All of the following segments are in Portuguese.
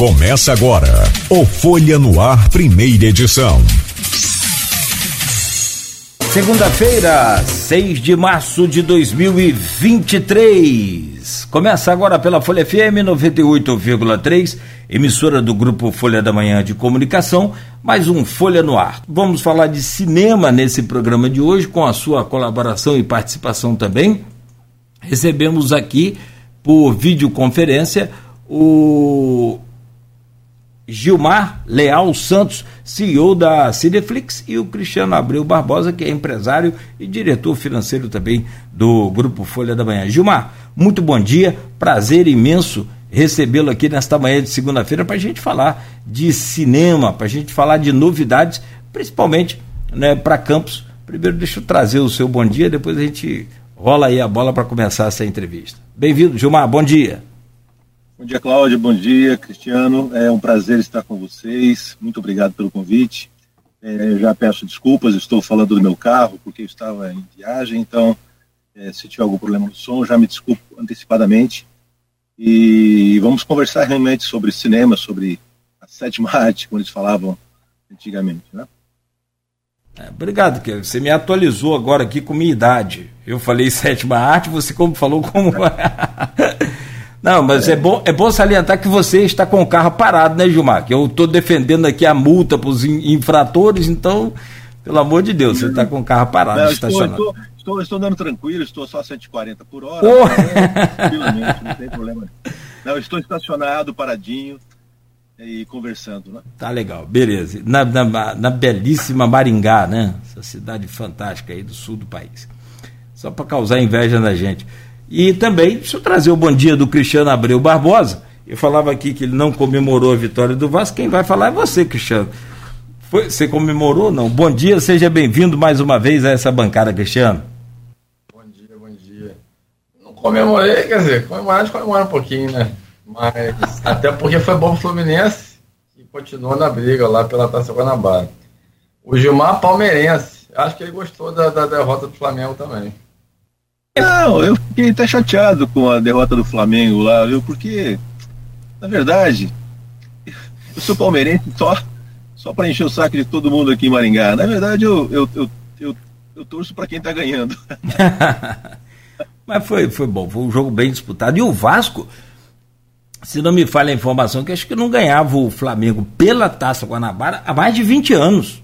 Começa agora o Folha no Ar, primeira edição. Segunda-feira, 6 de março de 2023. Começa agora pela Folha FM 98,3, emissora do grupo Folha da Manhã de Comunicação, mais um Folha no Ar. Vamos falar de cinema nesse programa de hoje, com a sua colaboração e participação também. Recebemos aqui, por videoconferência, o Gilmar Leal Santos, CEO da Cineflix, e o Cristiano Abreu Barbosa, que é empresário e diretor financeiro também do Grupo Folha da Manhã. Gilmar, muito bom dia, prazer imenso recebê-lo aqui nesta manhã de segunda-feira para a gente falar de cinema, para a gente falar de novidades, principalmente né, para Campos. Primeiro, deixa eu trazer o seu bom dia, depois a gente rola aí a bola para começar essa entrevista. Bem-vindo, Gilmar, bom dia. Bom dia, Cláudia. Bom dia, Cristiano. É um prazer estar com vocês. Muito obrigado pelo convite. É, já peço desculpas, estou falando do meu carro, porque eu estava em viagem, então, é, se tiver algum problema no som, já me desculpo antecipadamente. E vamos conversar realmente sobre cinema, sobre a sétima arte, como eles falavam antigamente, né? É, obrigado, que você me atualizou agora aqui com minha idade. Eu falei sétima arte, você como falou como Não, mas é. é, bom, é bom salientar que você está com o carro parado, né, Gilmar? Que eu estou defendendo aqui a multa para os infratores, então, pelo amor de Deus, você está com o carro parado, não, estacionado. Estou, estou, estou, estou andando tranquilo, estou só 140 por hora. Oh. Tranquilamente, não tem problema. Não, estou estacionado, paradinho e conversando, né? Tá legal, beleza. Na, na, na belíssima Maringá, né? Essa cidade fantástica aí do sul do país. Só para causar inveja na gente. E também, deixa eu trazer o bom dia do Cristiano Abreu Barbosa. Eu falava aqui que ele não comemorou a vitória do Vasco. Quem vai falar é você, Cristiano. Foi, você comemorou? Não. Bom dia, seja bem-vindo mais uma vez a essa bancada, Cristiano. Bom dia, bom dia. Não comemorei, quer dizer, comemorar, comemorar um pouquinho, né? Mas até porque foi bom pro Fluminense e continuou na briga lá pela Taça Guanabara. O Gilmar palmeirense, acho que ele gostou da, da derrota do Flamengo também. Não, eu fiquei até chateado com a derrota do Flamengo lá, viu? Porque, na verdade, eu sou palmeirense só, só para encher o saco de todo mundo aqui em Maringá. Na verdade, eu, eu, eu, eu, eu torço para quem tá ganhando. Mas foi, foi bom, foi um jogo bem disputado. E o Vasco, se não me falha a informação, que acho que não ganhava o Flamengo pela Taça Guanabara há mais de 20 anos.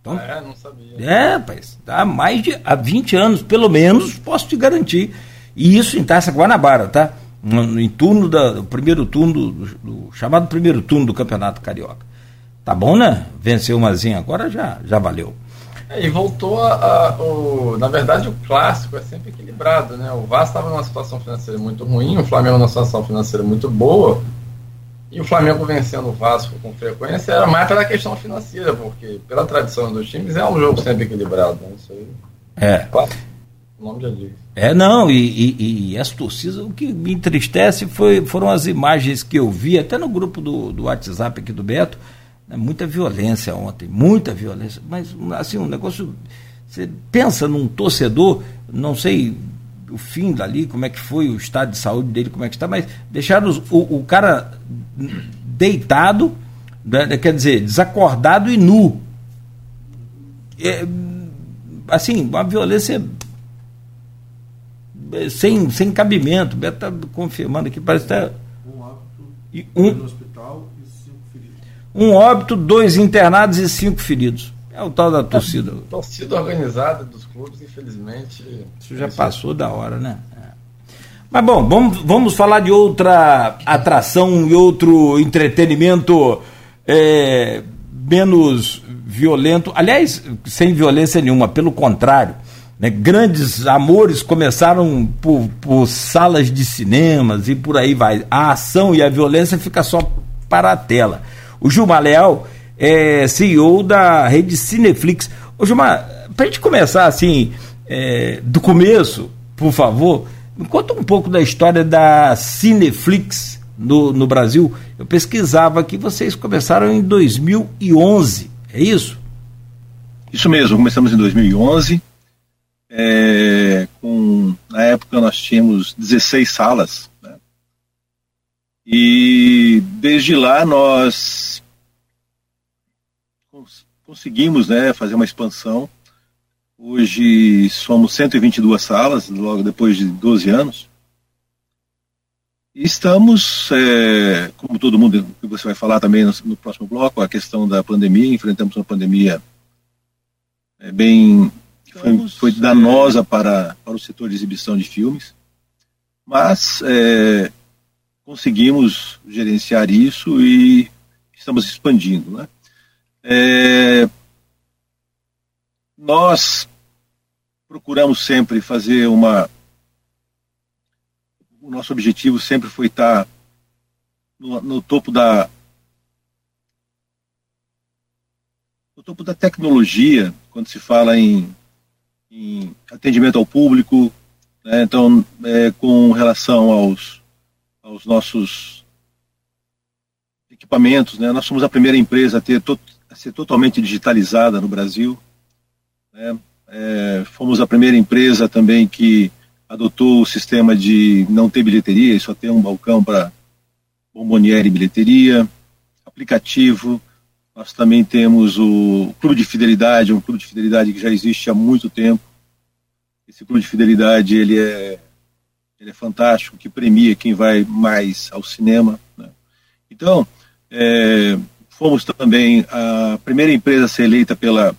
Então, é, não sabia. É, rapaz, há mais de há 20 anos, pelo menos, posso te garantir. E isso em Taça Guanabara, tá? No, em turno da, primeiro turno, do, do, chamado primeiro turno do Campeonato Carioca. Tá bom, né? Venceu umazinha agora já, já valeu. É, e voltou a, a o, na verdade o clássico é sempre equilibrado, né? O Vasco estava numa situação financeira muito ruim, o Flamengo numa situação financeira muito boa. E o Flamengo vencendo o Vasco com frequência era mais pela questão financeira, porque pela tradição dos times é um jogo sempre equilibrado. Né? Isso aí. É. Claro, o nome já diz. É, não, e, e, e, as torcidas, o que me entristece foi, foram as imagens que eu vi, até no grupo do, do WhatsApp aqui do Beto, né, muita violência ontem, muita violência, mas assim, um negócio. Você pensa num torcedor, não sei o fim dali, como é que foi o estado de saúde dele, como é que está, mas deixaram os, o, o cara deitado, né, quer dizer, desacordado e nu. É, assim, uma violência sem, sem cabimento. O Beto está confirmando aqui, parece que está. Um óbito um, no hospital e cinco feridos. Um óbito, dois internados e cinco feridos. É o tal da torcida. A torcida organizada dos clubes, infelizmente. Isso já passou da hora, né? É. Mas bom, vamos, vamos falar de outra atração e outro entretenimento é, menos violento. Aliás, sem violência nenhuma, pelo contrário. Né, grandes amores começaram por, por salas de cinemas e por aí vai. A ação e a violência fica só para a tela. O Gilmar Leal é CEO da rede Cineflix. Ô Gilmar, para a gente começar assim, é, do começo, por favor, me conta um pouco da história da Cineflix no, no Brasil. Eu pesquisava que vocês começaram em 2011, é isso? Isso mesmo, começamos em 2011. É, com, na época nós tínhamos 16 salas. Né? E desde lá nós conseguimos né, fazer uma expansão. Hoje somos 122 salas, logo depois de 12 anos. E estamos, é, como todo mundo, que você vai falar também no, no, próximo bloco, a questão da pandemia, enfrentamos uma pandemia é, bem foi, foi, danosa para, para o setor de exibição de filmes, mas é, conseguimos gerenciar isso e estamos expandindo. Né? É, nós procuramos sempre fazer uma. O nosso objetivo sempre foi estar no, no topo da. No topo da tecnologia, quando se fala em, em atendimento ao público, né? então, é, com relação aos aos nossos equipamentos. Né? Nós somos a primeira empresa a, ter to a ser totalmente digitalizada no Brasil. Né? É, fomos a primeira empresa também que adotou o sistema de não ter bilheteria e só ter um balcão para bomboniere e bilheteria, aplicativo. Nós também temos o Clube de Fidelidade, um clube de fidelidade que já existe há muito tempo. Esse clube de fidelidade ele é ele é fantástico, que premia quem vai mais ao cinema. Né? Então, é, fomos também a primeira empresa a ser eleita pela,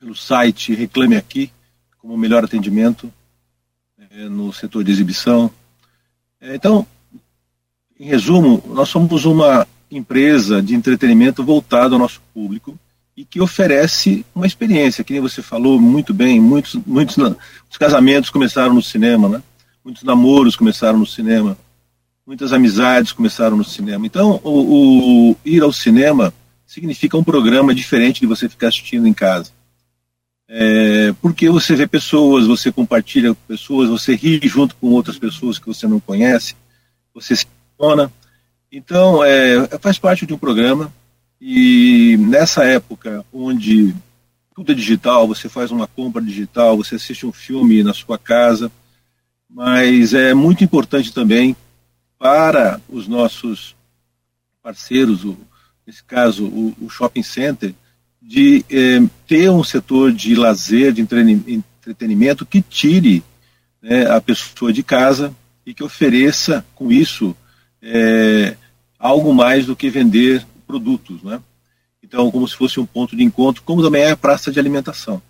pelo site Reclame Aqui, como melhor atendimento é, no setor de exibição. É, então, em resumo, nós somos uma empresa de entretenimento voltada ao nosso público e que oferece uma experiência, que nem você falou muito bem, muitos, muitos, muitos casamentos começaram no cinema, né? muitos namoros começaram no cinema, muitas amizades começaram no cinema. Então, o, o, ir ao cinema significa um programa diferente de você ficar assistindo em casa. É, porque você vê pessoas, você compartilha com pessoas, você ri junto com outras pessoas que você não conhece, você se emociona. Então, é, faz parte de um programa e nessa época onde tudo é digital, você faz uma compra digital, você assiste um filme na sua casa, mas é muito importante também para os nossos parceiros, o, nesse caso o, o shopping center, de eh, ter um setor de lazer, de entretenimento que tire né, a pessoa de casa e que ofereça com isso eh, algo mais do que vender produtos, né? Então, como se fosse um ponto de encontro, como também é a praça de alimentação.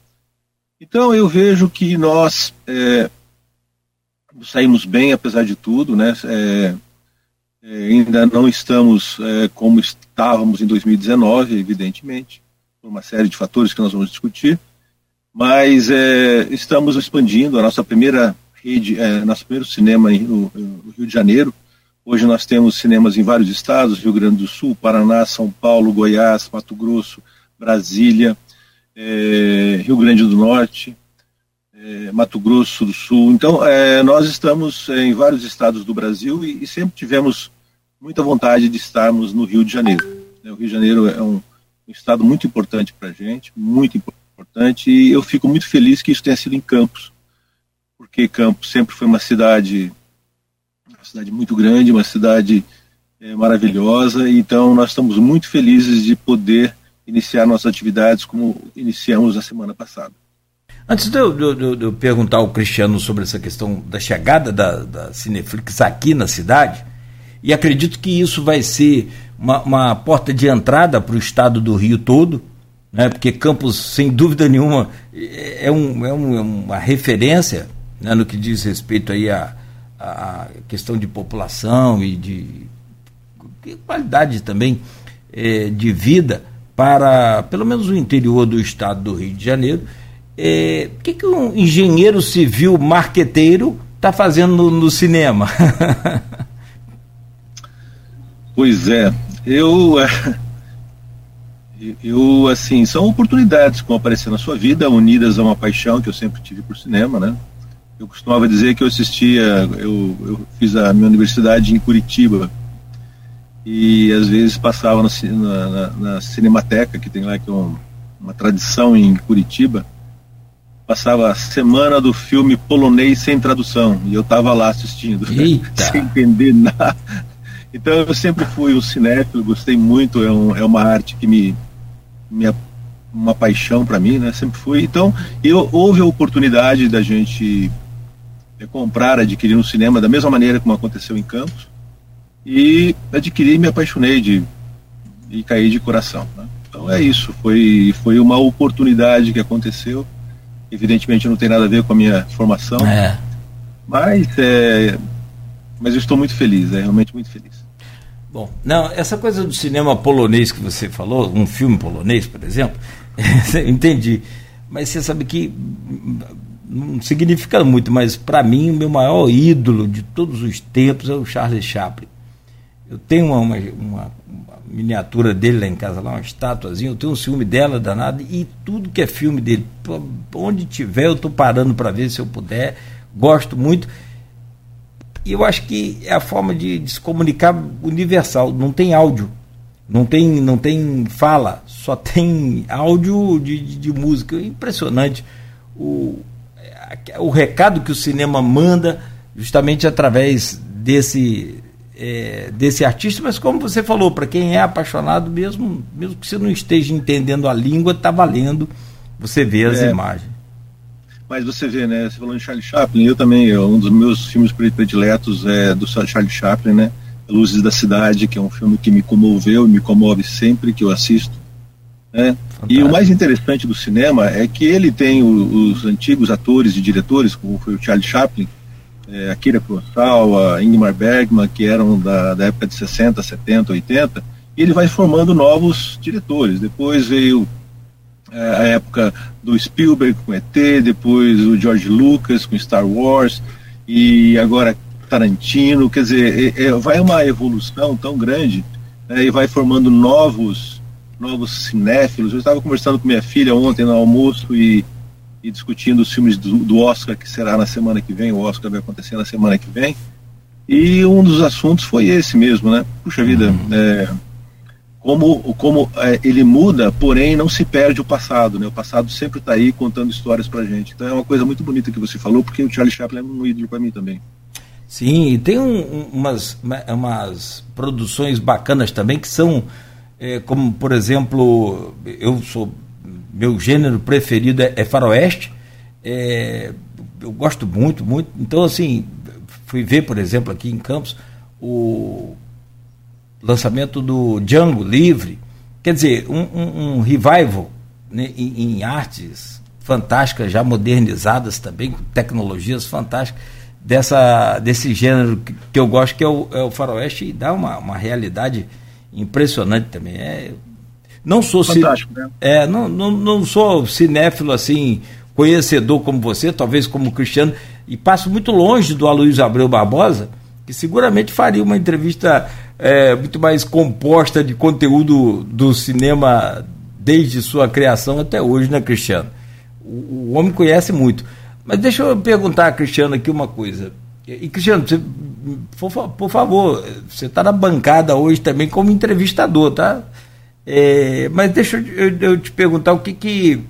Então, eu vejo que nós eh, saímos bem, apesar de tudo, né? É, é, ainda não estamos é, como estávamos em 2019, evidentemente, por uma série de fatores que nós vamos discutir, mas é, estamos expandindo a nossa primeira rede, é, nosso primeiro cinema no, no, Rio de Janeiro. Hoje nós temos cinemas em vários estados, Rio Grande do Sul, Paraná, São Paulo, Goiás, Mato Grosso, Brasília, é, Rio Grande do Norte, Mato Grosso do Sul. Então, é, nós estamos em vários estados do Brasil e, e, sempre tivemos muita vontade de estarmos no Rio de Janeiro. Né? O Rio de Janeiro é um, um estado muito importante para a gente, muito importante, e eu fico muito feliz que isso tenha sido em Campos, porque Campos sempre foi uma cidade, uma cidade muito grande, uma cidade é, maravilhosa, então nós estamos muito felizes de poder iniciar nossas atividades como iniciamos na semana passada. Antes de eu, de, de eu, perguntar ao Cristiano sobre essa questão da chegada da, da Cineflix aqui na cidade, e acredito que isso vai ser uma, uma porta de entrada para o estado do Rio todo, né, porque Campos, sem dúvida nenhuma, é, um, é, um, é uma referência né, no que diz respeito aí a, a questão de população e de, de qualidade também é, de vida para, pelo menos, o interior do estado do Rio de Janeiro é, o que, que um engenheiro civil marqueteiro está fazendo no, no cinema? pois é, eu, é, eu assim, são oportunidades que vão aparecer na sua vida, unidas a uma paixão que eu sempre tive por cinema, né? Eu costumava dizer que eu assistia, eu, eu fiz a minha universidade em Curitiba e às vezes passava na, na, na Cinemateca, que tem lá que é um, uma tradição em Curitiba, passava a semana do filme polonês sem tradução e eu estava lá assistindo, sem entender nada. Então eu sempre fui um cinéfilo, gostei muito, é, um, é uma arte que me, me uma paixão para mim, né? Sempre fui. Então, eu, houve a oportunidade da gente é, comprar, adquirir um cinema da mesma maneira como aconteceu em Campos. E adquiri me apaixonei de e caí de coração. Né? Então é isso, foi, foi uma oportunidade que aconteceu. Evidentemente não tem nada a ver com a minha formação. É. Mas, é, mas eu estou muito feliz, é realmente muito feliz. Bom, não, essa coisa do cinema polonês que você falou, um filme polonês, por exemplo, entendi. Mas você sabe que não significa muito, mas para mim o meu maior ídolo de todos os tempos é o Charles Chaplin. Eu tenho uma, uma, uma, miniatura dele lá em casa, lá, uma estatuazinha, eu tenho um filme dela danado, e tudo que é filme dele, onde tiver, eu estou parando para ver se eu puder, gosto muito. E eu acho que é a forma de, de, se comunicar universal, não tem áudio, não tem, não tem fala, só tem áudio de, de, de música. Impressionante o, o recado que o cinema manda justamente através desse é, desse artista, mas como você falou, para quem é apaixonado mesmo, mesmo que você não esteja entendendo a língua, está valendo você ver as é, imagens. Mas você vê, né? Você falou em Charlie Chaplin, eu também, um dos meus filmes prediletos é do Charlie Chaplin, né? Luzes da Cidade, que é um filme que me comoveu e me comove sempre que eu assisto. Né? E o mais interessante do cinema é que ele tem o, os antigos atores e diretores, como foi o Charlie Chaplin, é, Akira Kurosawa, Ingmar Bergman, que eram da, da época de 60, 70, 80, e ele vai formando novos diretores. Depois veio é, a época do Spielberg com ET, depois o George Lucas com Star Wars, e agora Tarantino. Quer dizer, é, é, vai uma evolução tão grande né, e vai formando novos novos cinéfilos. Eu estava conversando com minha filha ontem no almoço e e discutindo os filmes do, do, Oscar, que será na semana que vem, o Oscar vai acontecer na semana que vem. E um dos assuntos foi esse mesmo, né? Puxa vida, uhum. é, como, como é, ele muda, porém não se perde o passado, né? O passado sempre está aí contando histórias pra gente. Então é uma coisa muito bonita que você falou, porque o Charlie Chaplin é um ídolo para mim também. Sim, e tem um, umas, umas produções bacanas também que são, é, como por exemplo, eu sou meu gênero preferido é, é faroeste. É, eu gosto muito, muito. Então, assim, fui ver, por exemplo, aqui em Campos, o lançamento do Django Livre. Quer dizer, um, um, um revival né, em, em, artes fantásticas, já modernizadas também, com tecnologias fantásticas, dessa, desse gênero que, que eu gosto, que é o, é o faroeste, e dá uma, uma realidade impressionante também. É, não sou Fantástico, né? É, não, não, não sou cinéfilo assim, conhecedor como você, talvez como Cristiano, e passo muito longe do Aloysio Abreu Barbosa, que seguramente faria uma entrevista é, muito mais composta de conteúdo do cinema desde sua criação até hoje, né, Cristiano? O, o homem conhece muito. Mas deixa eu perguntar a Cristiano aqui uma coisa. E, Cristiano, você, por, por favor, você está na bancada hoje também como entrevistador, tá? É, mas deixa eu, eu, te perguntar o que, que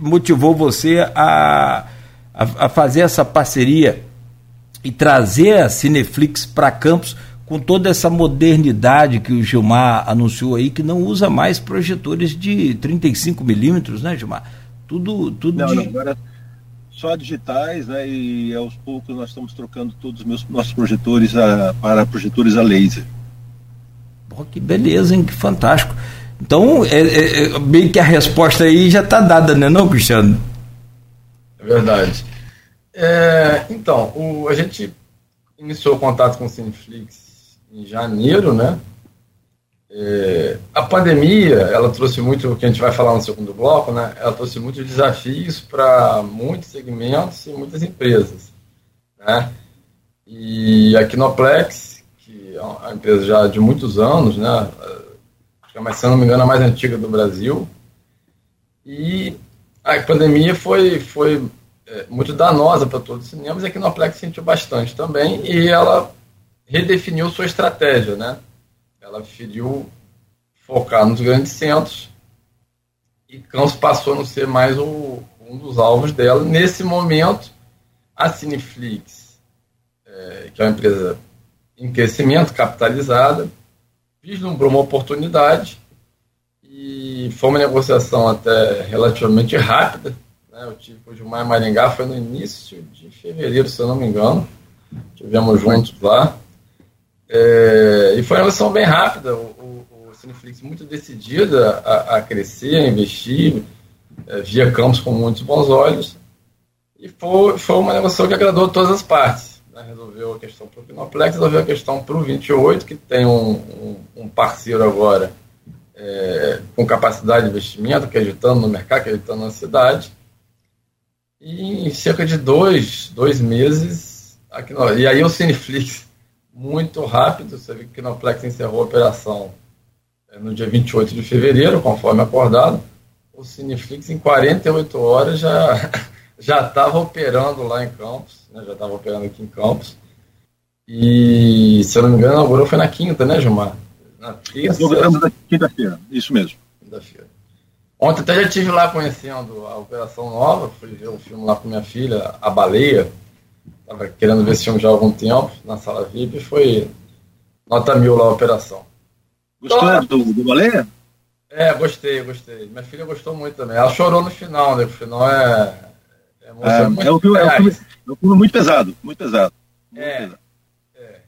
motivou você a, a, a, fazer essa parceria e trazer a Cineflix para Campos com toda essa modernidade que o Gilmar anunciou aí, que não usa mais projetores de 35 milímetros, né, Gilmar? Tudo, tudo não, de... não, agora só digitais, né? E aos poucos nós estamos trocando todos os meus, nossos projetores a, para projetores a laser. Pô, que beleza, hein? Que fantástico. Então, é, é, é, bem que a resposta aí já está dada, né, não, Cristiano? É verdade. É, então, o, a gente iniciou contato com o Cineflix em janeiro, né? É, a pandemia, ela trouxe muito, o que a gente vai falar no segundo bloco, né? Ela trouxe muitos desafios para muitos segmentos e muitas empresas, né? E a Kinoplex, que é uma empresa já de muitos anos, né? Mas se não me engano, a mais antiga do Brasil. E a pandemia foi, foi é, muito danosa para todos os cinemas e a Kinoplex sentiu bastante também e ela redefiniu sua estratégia, né? Ela preferiu focar nos grandes centros e Campos passou a não ser mais o, um dos alvos dela. Nesse momento, a Cineflix, é, que é uma empresa em crescimento, capitalizada, vislumbrou uma oportunidade e foi uma negociação até relativamente rápida. Né? Eu tive com o Gilmar Maringá, foi no início de fevereiro, se eu não me engano. Tivemos juntos lá. É, e foi uma negociação bem rápida. O, o, o Cineflix muito decidida a, a crescer, a investir, é, via campos com muitos bons olhos. E foi, foi uma negociação que agradou todas as partes. Né? Resolveu a questão para o Pinoplex, resolveu a questão para o 28, que tem um, um, um parceiro agora é, com capacidade de investimento, acreditando no mercado, acreditando na cidade. E em cerca de dois, dois meses, aqui no, e aí o Cineflix, muito rápido, você viu que o Kinoplex encerrou a operação é, no dia 28 de fevereiro, conforme acordado. O Cineflix, em 48 horas, já já estava operando lá em Campos, né, já estava operando aqui em Campos. E, se eu não me engano, inaugurou foi na quinta, né, Gilmar? Na terça. Inauguramos na quinta-feira, isso mesmo. Quinta-feira. Ontem até já estive lá conhecendo a Operação Nova, fui ver o um filme lá com minha filha, A Baleia. Estava querendo ver esse filme já há algum tempo, na sala VIP, e foi nota mil lá a operação. Gostou então, do, do Baleia? É, gostei, gostei. Minha filha gostou muito também. Ela chorou no final, né? O final é é, é, é, um filme, é, um filme, é um filme muito pesado, muito pesado. Muito é, pesado. É.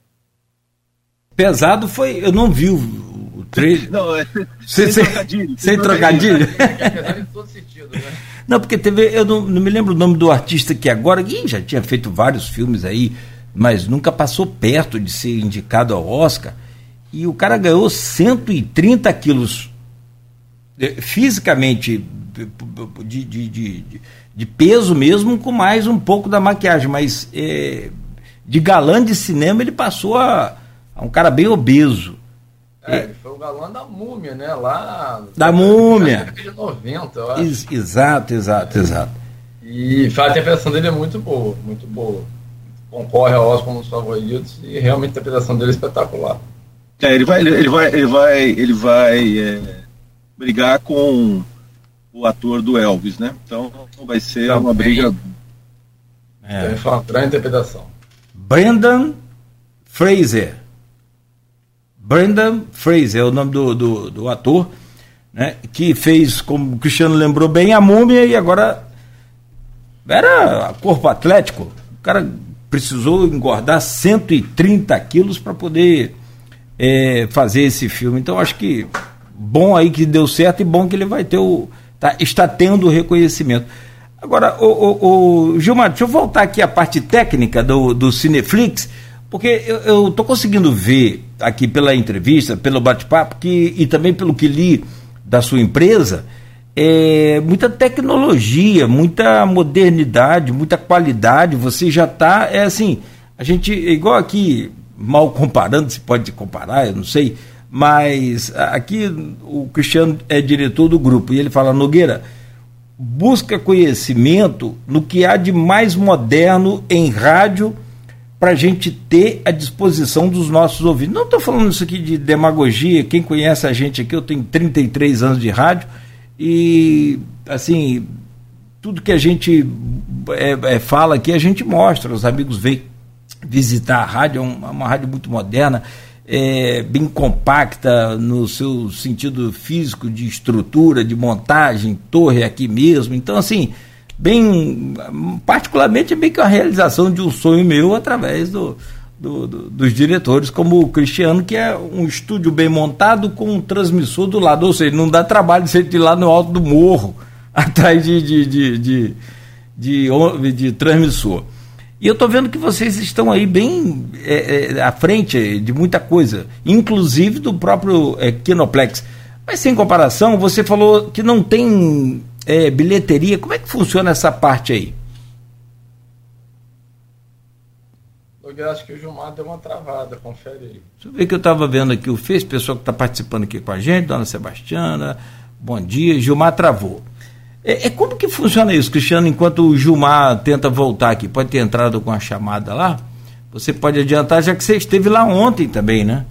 Pesado foi. Eu não vi o, o trailer. Não, é, sem, sem, trocadilho. Sem trocadilho. É pesado em todo sentido, né? Não, porque teve. Eu não, não me lembro o nome do artista que agora. Ih, já tinha feito vários filmes aí, mas nunca passou perto de ser indicado ao Oscar. E o cara ganhou 130 quilos eh, fisicamente de, de, de, de, peso mesmo, com mais um pouco da maquiagem, mas é, de galã de cinema ele passou a, a um cara bem obeso. É, ele foi o galã da múmia, né? Lá. Da múmia. De 90, eu acho. Ex exato, exato, exato. E a interpretação dele é muito boa, muito boa. Concorre ao Oscar como um dos favoritos e realmente a interpretação dele é espetacular. É, ele vai, ele vai, ele vai, ele vai é, brigar com o ator do Elvis, né? Então vai ser Também. uma briga. É. Foi uma grande interpretação. Brendan Fraser. Brendan Fraser é o nome do, do, do, ator, né? Que fez, como o Cristiano lembrou bem, a múmia e agora era corpo atlético. O cara precisou engordar 130 quilos para poder é, fazer esse filme. Então acho que bom aí que deu certo e bom que ele vai ter o tá, está tendo reconhecimento. Agora, o, o, o, Gilmar, deixa eu voltar aqui à parte técnica do, do Cineflix, porque eu estou conseguindo ver aqui pela entrevista, pelo bate-papo, e também pelo que li da sua empresa, é, muita tecnologia, muita modernidade, muita qualidade. Você já está, é assim, a gente, igual aqui, mal comparando, se pode comparar, eu não sei, mas aqui o Cristiano é diretor do grupo e ele fala: Nogueira, busca conhecimento no que há de mais moderno em rádio para a gente ter à disposição dos nossos ouvintes. Não estou falando isso aqui de demagogia, quem conhece a gente aqui, eu tenho 33 anos de rádio e, assim, tudo que a gente é, é, fala aqui, a gente mostra, os amigos vêm visitar a rádio, é uma, uma rádio muito moderna é, bem compacta no seu sentido físico de estrutura, de montagem, torre aqui mesmo. Então, assim, bem, particularmente é bem que a realização de um sonho meu através do, do, do, dos diretores, como o Cristiano, que é um estúdio bem montado com um transmissor do lado, ou seja, não dá trabalho você ir lá no alto do morro, atrás de, de, de, de, de, de, de transmissor. E eu estou vendo que vocês estão aí bem é, é, à frente de muita coisa, inclusive do próprio é, Kinoplex. Mas sem comparação, você falou que não tem é, bilheteria. Como é que funciona essa parte aí? Eu acho que o Gilmar deu uma travada, confere aí. Deixa eu ver que eu estava vendo aqui o Face, pessoal que está participando aqui com a gente, Dona Sebastiana, bom dia. Gilmar travou. É, é, como que funciona isso, Cristiano, enquanto o Gilmar tenta voltar aqui? Pode ter entrado com a chamada lá? Você pode adiantar, já que você esteve lá ontem também, né?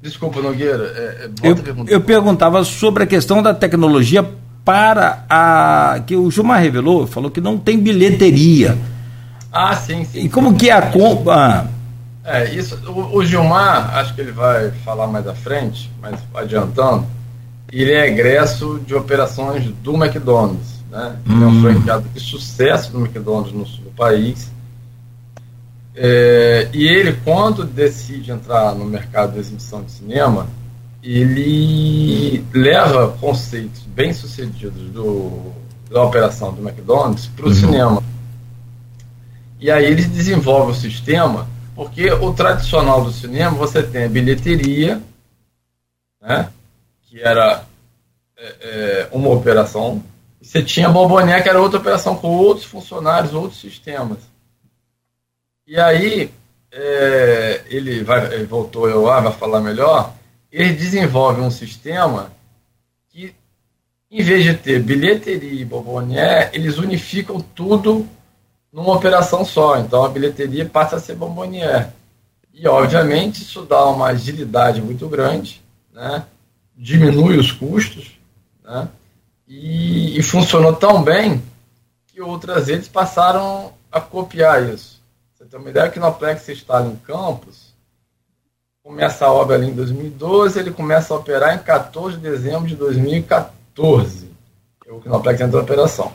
Desculpa, Nogueira. É, é eu, eu perguntava sobre a questão da tecnologia para a. que o Gilmar revelou, falou que não tem bilheteria. Ah, sim, sim. E como sim. que é a compra. É, isso, o, o, Gilmar, acho que ele vai falar mais à frente, mas adiantando, ele é egresso de operações do McDonald's. Né? Ele é um hum. franqueado de sucesso do McDonald's no sul do país. É, e ele, quando decide entrar no mercado de exibição de cinema, ele leva conceitos bem sucedidos do, da operação do McDonald's para o uhum. cinema. E aí ele desenvolve o sistema, porque o tradicional do cinema você tem a bilheteria, né, que era é, é, uma operação, e você tinha a que era outra operação com outros funcionários, outros sistemas. E aí é, ele vai, ele voltou eu lá, vai falar melhor, ele desenvolve um sistema que, em vez de ter bilheteria e Bomboné, eles unificam tudo numa operação só. Então a bilheteria passa a ser bombonier. E obviamente isso dá uma agilidade muito grande, né? Diminui os custos, né? e, e funcionou tão bem que outras redes passaram a copiar isso. Você tem uma ideia que no Plex instala em Campos, começa a obra ali em 2012, ele começa a operar em 14 de dezembro de 2014. O Kinoplex entrou em operação.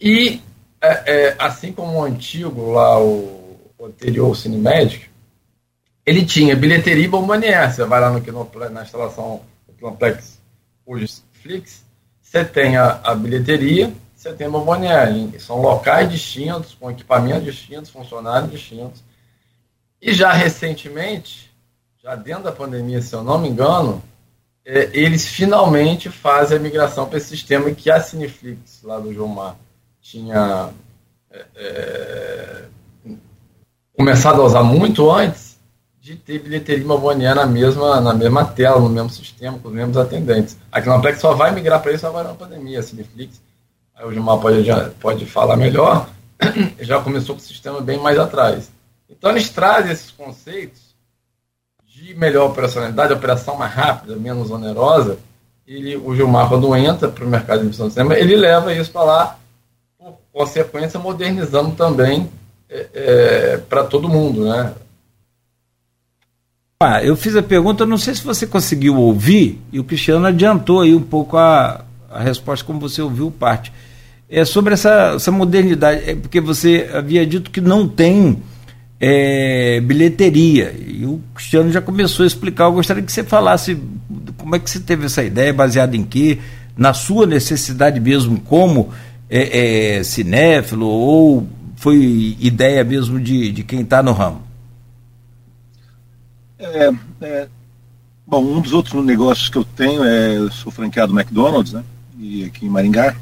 E é, é, assim como o antigo lá, o, o anterior, o Cinemagic, ele tinha bilheteria e bombonier. Você vai lá no Kinoplex, na instalação do Kinoplex, hoje Flix, você tem a, a bilheteria, você tem a bombonier. São locais distintos, com equipamentos distintos, funcionários distintos. E já recentemente, já dentro da pandemia, se eu não me engano, é, eles finalmente fazem a migração para esse sistema que a Cineflix, lá do João Mar, tinha é, é, começado a usar muito antes de ter bilheteria Mavonier na mesma, na mesma tela, no mesmo sistema, com os mesmos atendentes. A Kinoplex só vai migrar para isso agora na pandemia, a Cineflix. Aí o Gilmar pode, pode falar melhor, já começou com o sistema bem mais atrás. Então eles trazem esses conceitos de melhor operacionalidade, operação mais rápida, menos onerosa, e o Gilmar, quando entra para o mercado de emissão de cinema, ele leva isso para lá consequência, modernizando também é, é, para todo mundo, né? Ah, eu fiz a pergunta, não sei se você conseguiu ouvir, e o Cristiano adiantou aí um pouco a, a resposta, como você ouviu parte. É sobre essa, essa modernidade, é porque você havia dito que não tem é, bilheteria, e o Cristiano já começou a explicar. Eu gostaria que você falasse como é que você teve essa ideia, baseada em quê, na sua necessidade mesmo, como é, é cinéfilo ou foi ideia mesmo de, de quem está no ramo? É, é, bom, um dos outros negócios que eu tenho é, eu sou franqueado do McDonald's, né? E aqui em Maringá.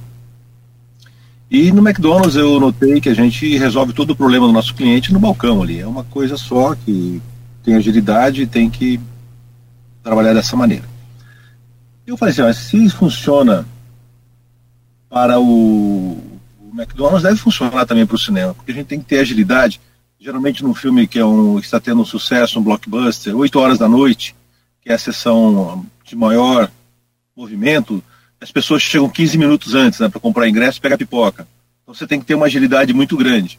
E no McDonald's eu notei que a gente resolve todo o problema do nosso cliente no balcão ali. É uma coisa só que tem agilidade e tem que trabalhar dessa maneira. Eu falei assim, mas se funciona para o, o McDonald's deve funcionar também para o cinema, porque a gente tem que ter agilidade. Geralmente num filme que é um, está tendo um sucesso, um blockbuster, 8 horas da noite, que é a sessão de maior movimento, as pessoas chegam 15 minutos antes né, para comprar ingresso e pegar pipoca. Então você tem que ter uma agilidade muito grande.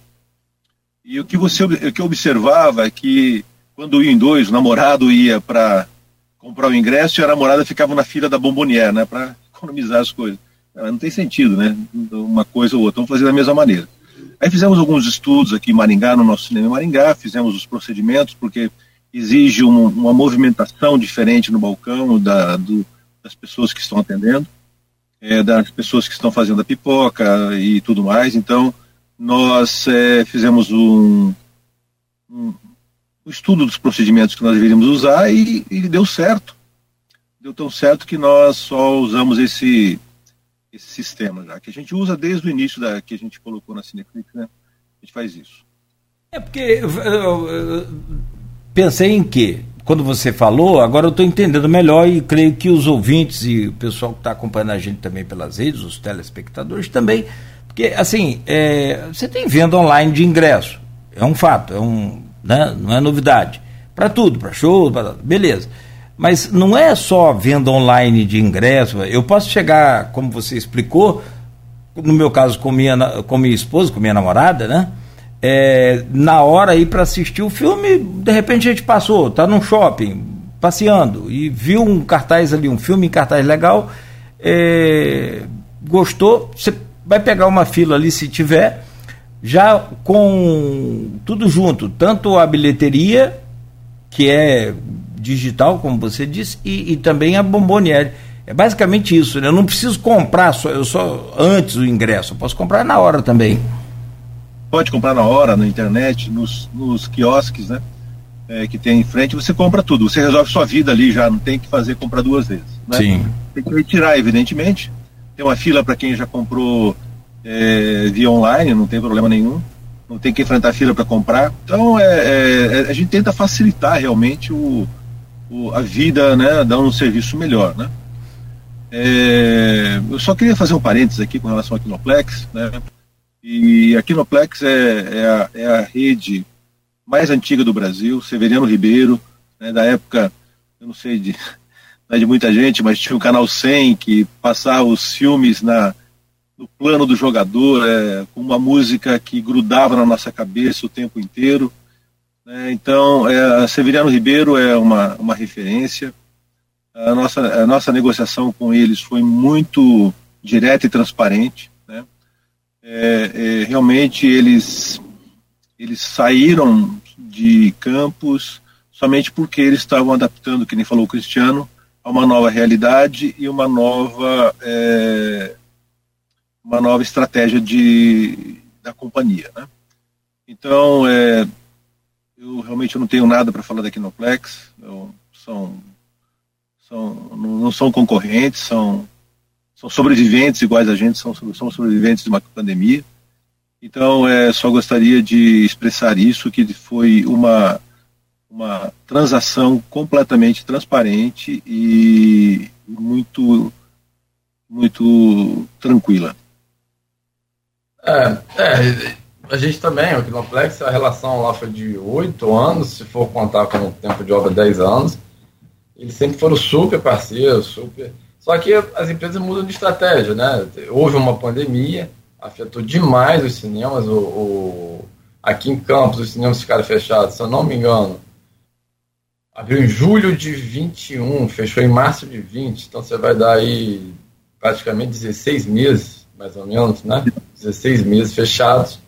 E o que você o que eu observava é que quando ia em dois, o namorado ia para comprar o ingresso e a namorada ficava na fila da bombonier, né, para economizar as coisas. Não tem sentido, né? Uma coisa ou outra. Vamos fazer da mesma maneira. Aí fizemos alguns estudos aqui em Maringá, no nosso cinema em Maringá, fizemos os procedimentos, porque exige uma, uma movimentação diferente no balcão da, do, das pessoas que estão atendendo, é, das pessoas que estão fazendo a pipoca e tudo mais. Então, nós é, fizemos um, um, um, estudo dos procedimentos que nós deveríamos usar e, e deu certo. Deu tão certo que nós só usamos esse esse sistema já, que a gente usa desde o início da, que a gente colocou na Cineclip, né? A gente faz isso. É porque eu, eu, eu pensei em quê? Quando você falou, agora eu estou entendendo melhor e creio que os ouvintes e o pessoal que está acompanhando a gente também pelas redes, os telespectadores também, porque assim, é, você tem venda online de ingresso, é um fato, é um, né, não é novidade. Para tudo, para show, pra, beleza. Mas não é só venda online de ingresso. Eu posso chegar, como você explicou, no meu caso com minha, com minha esposa, com minha namorada, né? é, na hora aí para assistir o filme, de repente a gente passou, tá num shopping, passeando, e viu um cartaz ali, um filme em cartaz legal, é, gostou, você vai pegar uma fila ali se tiver, já com tudo junto, tanto a bilheteria, que é digital, como você disse, e, e também a bomboniere. É basicamente isso, né? Eu não preciso comprar só, eu só antes do ingresso, eu posso comprar na hora também pode comprar na hora, na internet, nos, nos quiosques, né? É, que tem em frente, você compra tudo. Você resolve sua vida ali já, não tem que fazer comprar duas vezes. Né? Sim. Tem que retirar, evidentemente. Tem uma fila para quem já comprou é, via online, não tem problema nenhum. Não tem que enfrentar fila para comprar. Então, é, é, é, a gente tenta facilitar realmente o, o, a vida, né? Dando um serviço melhor, né? É, eu só queria fazer um parênteses aqui com relação ao Kinoplex, né? E a Kinoplex é, é, a, é a rede mais antiga do Brasil, Severiano Ribeiro, né, da época, eu não sei de, não é de muita gente, mas tinha o canal 100 que passava os filmes na, no plano do jogador, é, com uma música que grudava na nossa cabeça o tempo inteiro. Né, então, é, Severiano Ribeiro é uma, uma referência. A nossa, a nossa negociação com eles foi muito direta e transparente é, é, realmente eles, eles saíram de campos somente porque eles estavam adaptando, que nem falou o Cristiano, a uma nova realidade e uma nova, é, uma nova estratégia de, da companhia. Né? Então, é, eu realmente não tenho nada para falar da Kinoplex, eu, são, são, não são concorrentes, são são sobreviventes iguais a gente, são, são sobreviventes de uma pandemia. Então, é, só gostaria de expressar isso, que foi uma, uma transação completamente transparente e muito, muito tranquila. É, é, a gente também, o Kinoplex, a relação lá foi de oito anos, se for contar com o tempo de obra, dez anos. Eles sempre foram super parceiros, super só que as empresas mudam de estratégia, né? Houve uma pandemia, afetou demais os cinemas. O, o, aqui em Campos, os cinemas ficaram fechados, se eu não me engano. Abriu em julho de 21, fechou em março de 20. Então você vai dar aí praticamente 16 meses, mais ou menos, né? 16 meses fechados,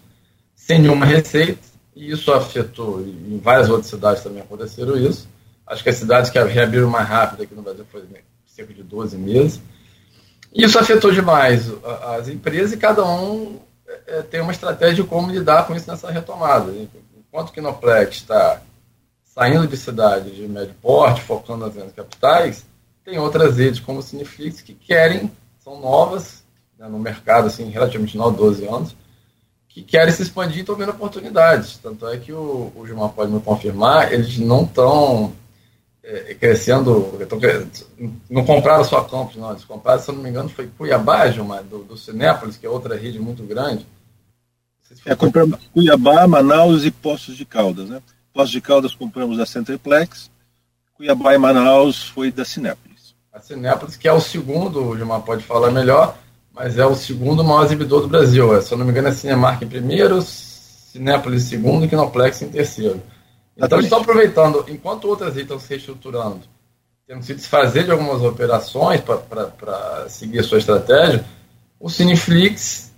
sem nenhuma receita. E isso afetou, em várias outras cidades também aconteceram isso. Acho que as cidades que reabriram mais rápido aqui no Brasil foi cerca de 12 meses. Isso afetou demais as empresas e cada um é, tem uma estratégia de como lidar com isso nessa retomada. Enquanto o Kinoplex está saindo de cidades de médio porte, focando nas grandes capitais, tem outras redes como o Cineflix que querem, são novas né, no mercado, assim, relativamente novo, 12 anos, que querem se expandir e estão vendo oportunidades. Tanto é que o, o Gilmar pode me confirmar, eles não estão é, crescendo. não compraram só Campos, não. Eles compraram, se eu não me engano, foi Cuiabá, Gilmar, do, do Cinépolis, que é outra rede muito grande. Se é, compramos Cuiabá, Manaus e Poços de Caldas. Né? Poços de Caldas compramos da Centerplex, Cuiabá e Manaus foi da Cinépolis. A Cinépolis, que é o segundo, o Gilmar pode falar melhor, mas é o segundo maior exibidor do Brasil. É, se eu não me engano, é Cinemark em primeiro, Cinépolis em segundo e Kinoplex em terceiro. Então, eles estão aproveitando, enquanto outras estão se reestruturando, tendo que se desfazer de algumas operações para seguir a sua estratégia, o Cineflix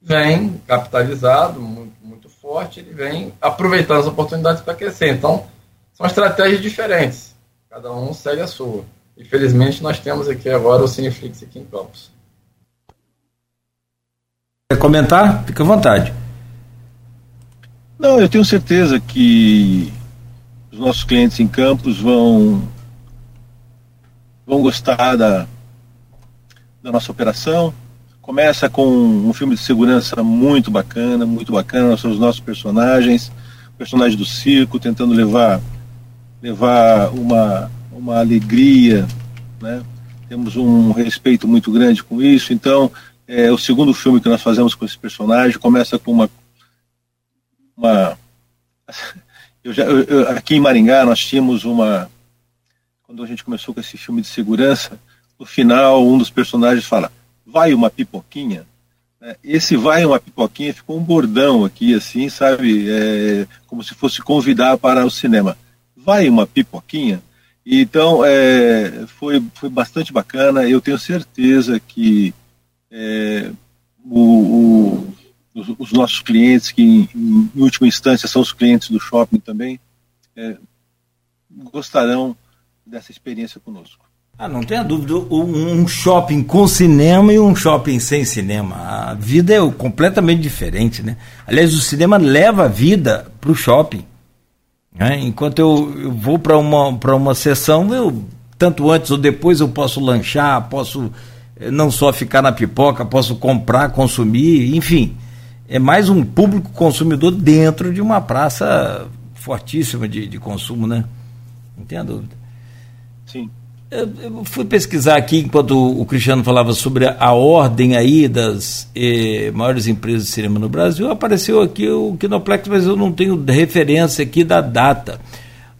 vem capitalizado, muito, muito forte, ele vem aproveitando as oportunidades para crescer. Então, são estratégias diferentes, cada um segue a sua. Infelizmente, nós temos aqui agora o Cineflix aqui em Campos. Quer comentar? Fica à vontade. Não, eu tenho certeza que os nossos clientes em campos vão vão gostar da, da nossa operação. Começa com um filme de segurança muito bacana, muito bacana. Somos os nossos personagens, personagens do circo, tentando levar levar uma, uma alegria, né? Temos um respeito muito grande com isso. Então, é o segundo filme que nós fazemos com esse personagem. Começa com uma uma eu já, eu, eu, aqui em Maringá nós tínhamos uma. Quando a gente começou com esse filme de segurança, no final um dos personagens fala: vai uma pipoquinha. É, esse vai uma pipoquinha ficou um bordão aqui, assim, sabe? É, como se fosse convidar para o cinema. Vai uma pipoquinha? Então, é, foi, foi bastante bacana. Eu tenho certeza que é, o, o, os, os, nossos clientes, que em, em, última instância são os clientes do shopping também, é, gostarão dessa experiência conosco. Ah, não tenha dúvida. Um shopping com cinema e um shopping sem cinema. A vida é completamente diferente, né? Aliás, o cinema leva a vida para o shopping. Né? Enquanto eu, eu vou para uma, uma sessão, eu tanto antes ou depois eu posso lanchar, posso não só ficar na pipoca, posso comprar, consumir, enfim. É mais um público consumidor dentro de uma praça fortíssima de, de consumo, né? Não tenha dúvida. Sim. Eu fui pesquisar aqui, enquanto o Cristiano falava sobre a ordem aí das eh, maiores empresas de cinema no Brasil, apareceu aqui o Kinoplex, mas eu não tenho referência aqui da data.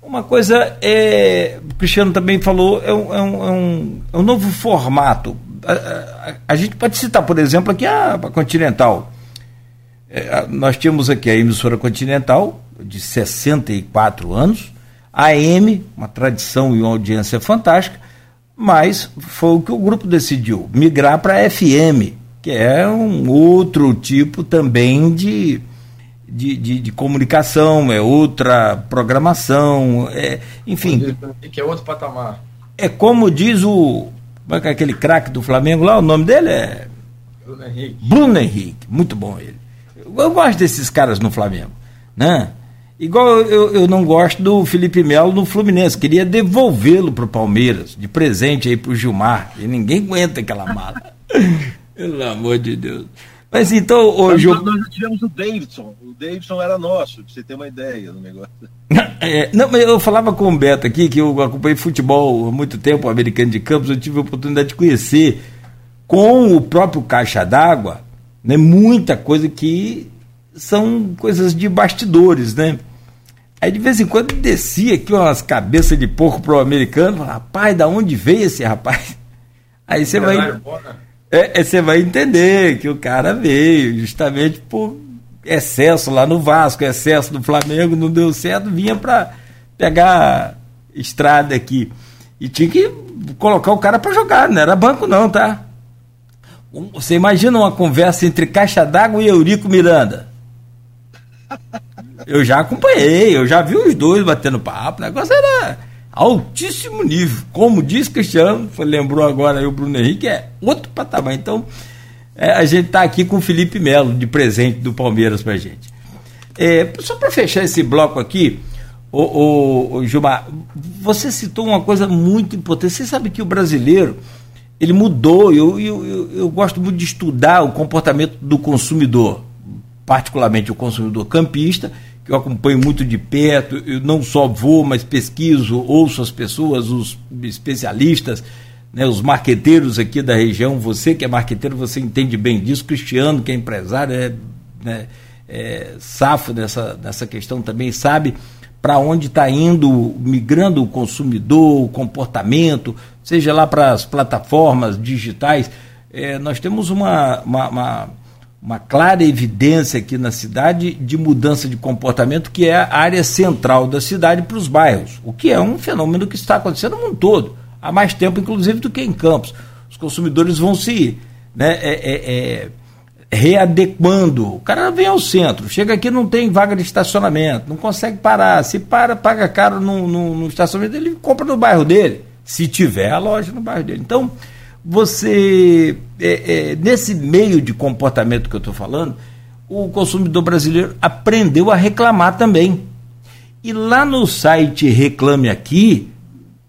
Uma coisa é, o Cristiano também falou, é um, é um, é um, é um novo formato. A, a, a, gente pode citar, por exemplo, aqui a, a Continental. É, nós tínhamos aqui a emissora Continental, de 64 anos, a AM, uma tradição e uma audiência fantástica, mas foi o que o grupo decidiu, migrar para a FM, que é um outro tipo também de, de, de, de, comunicação, é outra programação, é, enfim. Que é outro patamar. É como diz o. Como é que aquele craque do Flamengo lá? O nome dele é. Bruno Henrique. Bruno Henrique, muito bom ele. Eu gosto desses caras no Flamengo, né? Igual eu, eu não gosto do Felipe Melo no Fluminense, queria devolvê-lo para o Palmeiras, de presente aí para o Gilmar, e ninguém aguenta aquela mala. Pelo amor de Deus. Mas então, hoje. Nós, nós tivemos o Davidson, o Davidson era nosso, para você ter uma ideia do negócio. É, não, mas eu falava com o Beto aqui, que eu acompanhei futebol há muito tempo, o americano de campos, eu tive a oportunidade de conhecer com o próprio Caixa d'Água, né, muita coisa que são coisas de bastidores, né? Aí de vez em quando descia aqui umas cabeças de porco pro americano, fala, rapaz, da onde veio esse rapaz? Aí você vai. É, é, você vai entender que o cara veio justamente por excesso lá no Vasco, excesso do Flamengo, não deu certo, vinha para pegar estrada aqui. E tinha que colocar o cara para jogar, não era banco não, tá? Você imagina uma conversa entre Caixa d'Água e Eurico Miranda? Eu já acompanhei, eu já vi os dois batendo papo, o negócio era altíssimo nível. Como diz Cristiano, lembrou agora aí o Bruno Henrique, é outro patamar. Então, é, a gente está aqui com o Felipe Melo, de presente do Palmeiras pra gente. É, só para fechar esse bloco aqui, o, o, Gilmar, você citou uma coisa muito importante. Você sabe que o brasileiro ele mudou. Eu, eu, eu, eu gosto muito de estudar o comportamento do consumidor, particularmente o consumidor campista eu acompanho muito de perto, eu não só vou, mas pesquiso, ouço as pessoas, os especialistas, né, os marqueteiros aqui da região. Você que é marqueteiro, você entende bem disso. Cristiano, que é empresário, é, né, é safo dessa, dessa questão também, sabe para onde está indo, migrando o consumidor, o comportamento, seja lá para as plataformas digitais. É, nós temos uma, uma, uma uma clara evidência aqui na cidade de mudança de comportamento, que é a área central da cidade para os bairros, o que é um fenômeno que está acontecendo no mundo todo, há mais tempo, inclusive, do que em Campos. Os consumidores vão se né, é, é, é, readequando. O cara vem ao centro, chega aqui não tem vaga de estacionamento, não consegue parar. Se para, paga caro no, no, no estacionamento, ele compra no bairro dele, se tiver a loja no bairro dele. Então, você, é, é, nesse meio de comportamento que eu estou falando, o consumidor brasileiro aprendeu a reclamar também. E lá no site Reclame Aqui,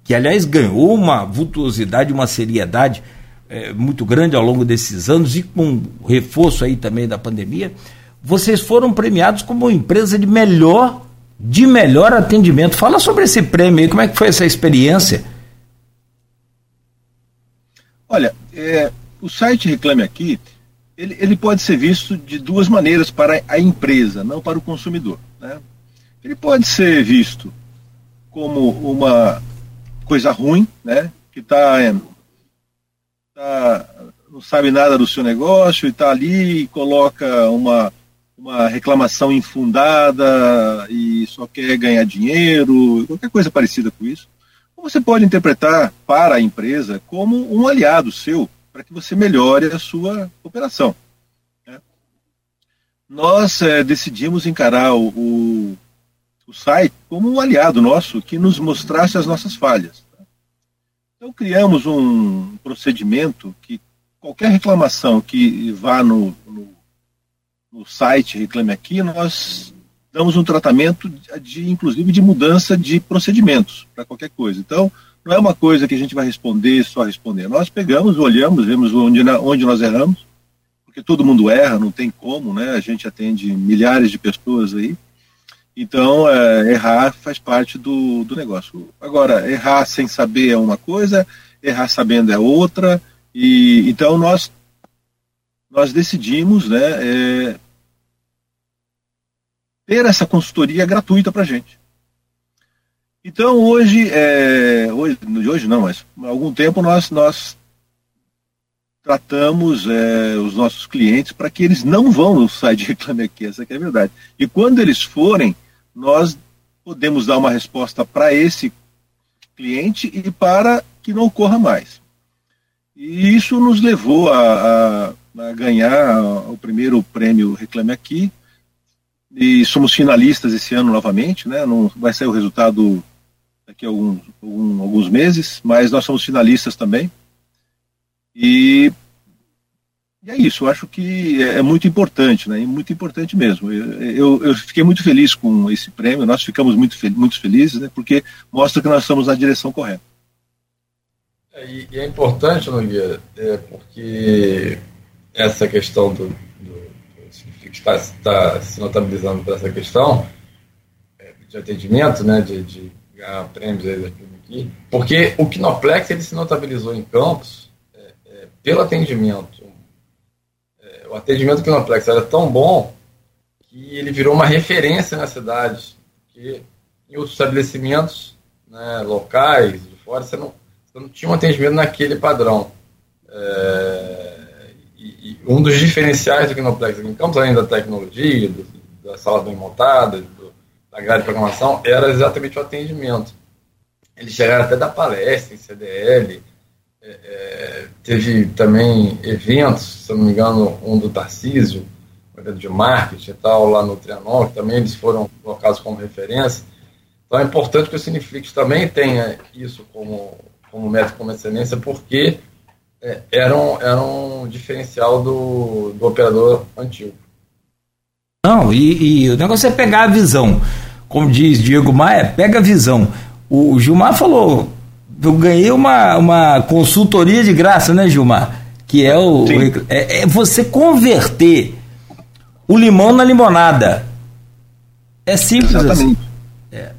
que aliás ganhou uma vultuosidade, uma seriedade é, muito grande ao longo desses anos e com reforço aí também da pandemia, vocês foram premiados como empresa de melhor de melhor atendimento. Fala sobre esse prêmio aí, como é que foi essa experiência? Olha, é, o site Reclame Aqui, ele, ele, pode ser visto de duas maneiras para a empresa, não para o consumidor. Né? Ele pode ser visto como uma coisa ruim, né? que está é, tá não sabe nada do seu negócio e está ali e coloca uma, uma reclamação infundada e só quer ganhar dinheiro, qualquer coisa parecida com isso. Você pode interpretar para a empresa como um aliado seu para que você melhore a sua operação. Né? Nós é, decidimos encarar o, o, o, site como um aliado nosso que nos mostrasse as nossas falhas. Tá? Então criamos um procedimento que qualquer reclamação que vá no, no no site Reclame Aqui, nós damos um tratamento de, inclusive, de mudança de procedimentos para qualquer coisa. Então, não é uma coisa que a gente vai responder só responder. Nós pegamos, olhamos, vemos onde, onde nós erramos, porque todo mundo erra, não tem como, né? A gente atende milhares de pessoas aí. Então, é, errar faz parte do, do negócio. Agora, errar sem saber é uma coisa, errar sabendo é outra. E então nós nós decidimos né, é, ter essa consultoria gratuita para a gente. Então hoje, é, hoje, hoje não, mas há algum tempo nós, nós tratamos é, os nossos clientes para que eles não vão no site Reclame Aqui, essa é a verdade. E quando eles forem, nós podemos dar uma resposta para esse cliente e para que não ocorra mais. E isso nos levou a, a a ganhar o primeiro prêmio Reclame Aqui. E somos finalistas esse ano novamente, né? Não vai sair o resultado daqui a alguns, algum, alguns meses, mas nós somos finalistas também. E, e é isso, eu acho que é, é muito importante, né? muito importante mesmo. Eu, eu, eu, fiquei muito feliz com esse prêmio, nós ficamos muito, muito felizes, né? Porque mostra que nós estamos na direção correta. É, e, e, é importante, Nogueira, é, porque essa questão do, está, está, se notabilizando por essa questão é, de atendimento, né, de, de ganhar prêmios aqui, porque o Kinoplex ele se notabilizou em Campos é, é, pelo atendimento. É, o atendimento do Kinoplex era tão bom que ele virou uma referência na cidade, que em outros estabelecimentos né, locais, de fora, você não, você não tinha um atendimento naquele padrão. É, e, um dos diferenciais do Kinoplex aqui em Campos, além da tecnologia, do, da sala bem montada, do, da grade de programação, era exatamente o atendimento. Eles chegaram até da palestra em CDL, é, é, teve também eventos, se eu não me engano, um do Tarcísio, um de marketing e tal, lá no Trianon, que também eles foram colocados como referência. Então é importante que o Cineflix também tenha isso como, como método, como excelência, porque era, um, era um diferencial do, do operador antigo. Não, e, e, o negócio é pegar a visão. Como diz Diego Maia, pega a visão. O Gilmar falou, eu ganhei uma, uma consultoria de graça, né, Gilmar? Que é o. É, é, você converter o limão na limonada. É simples Exatamente. assim. É.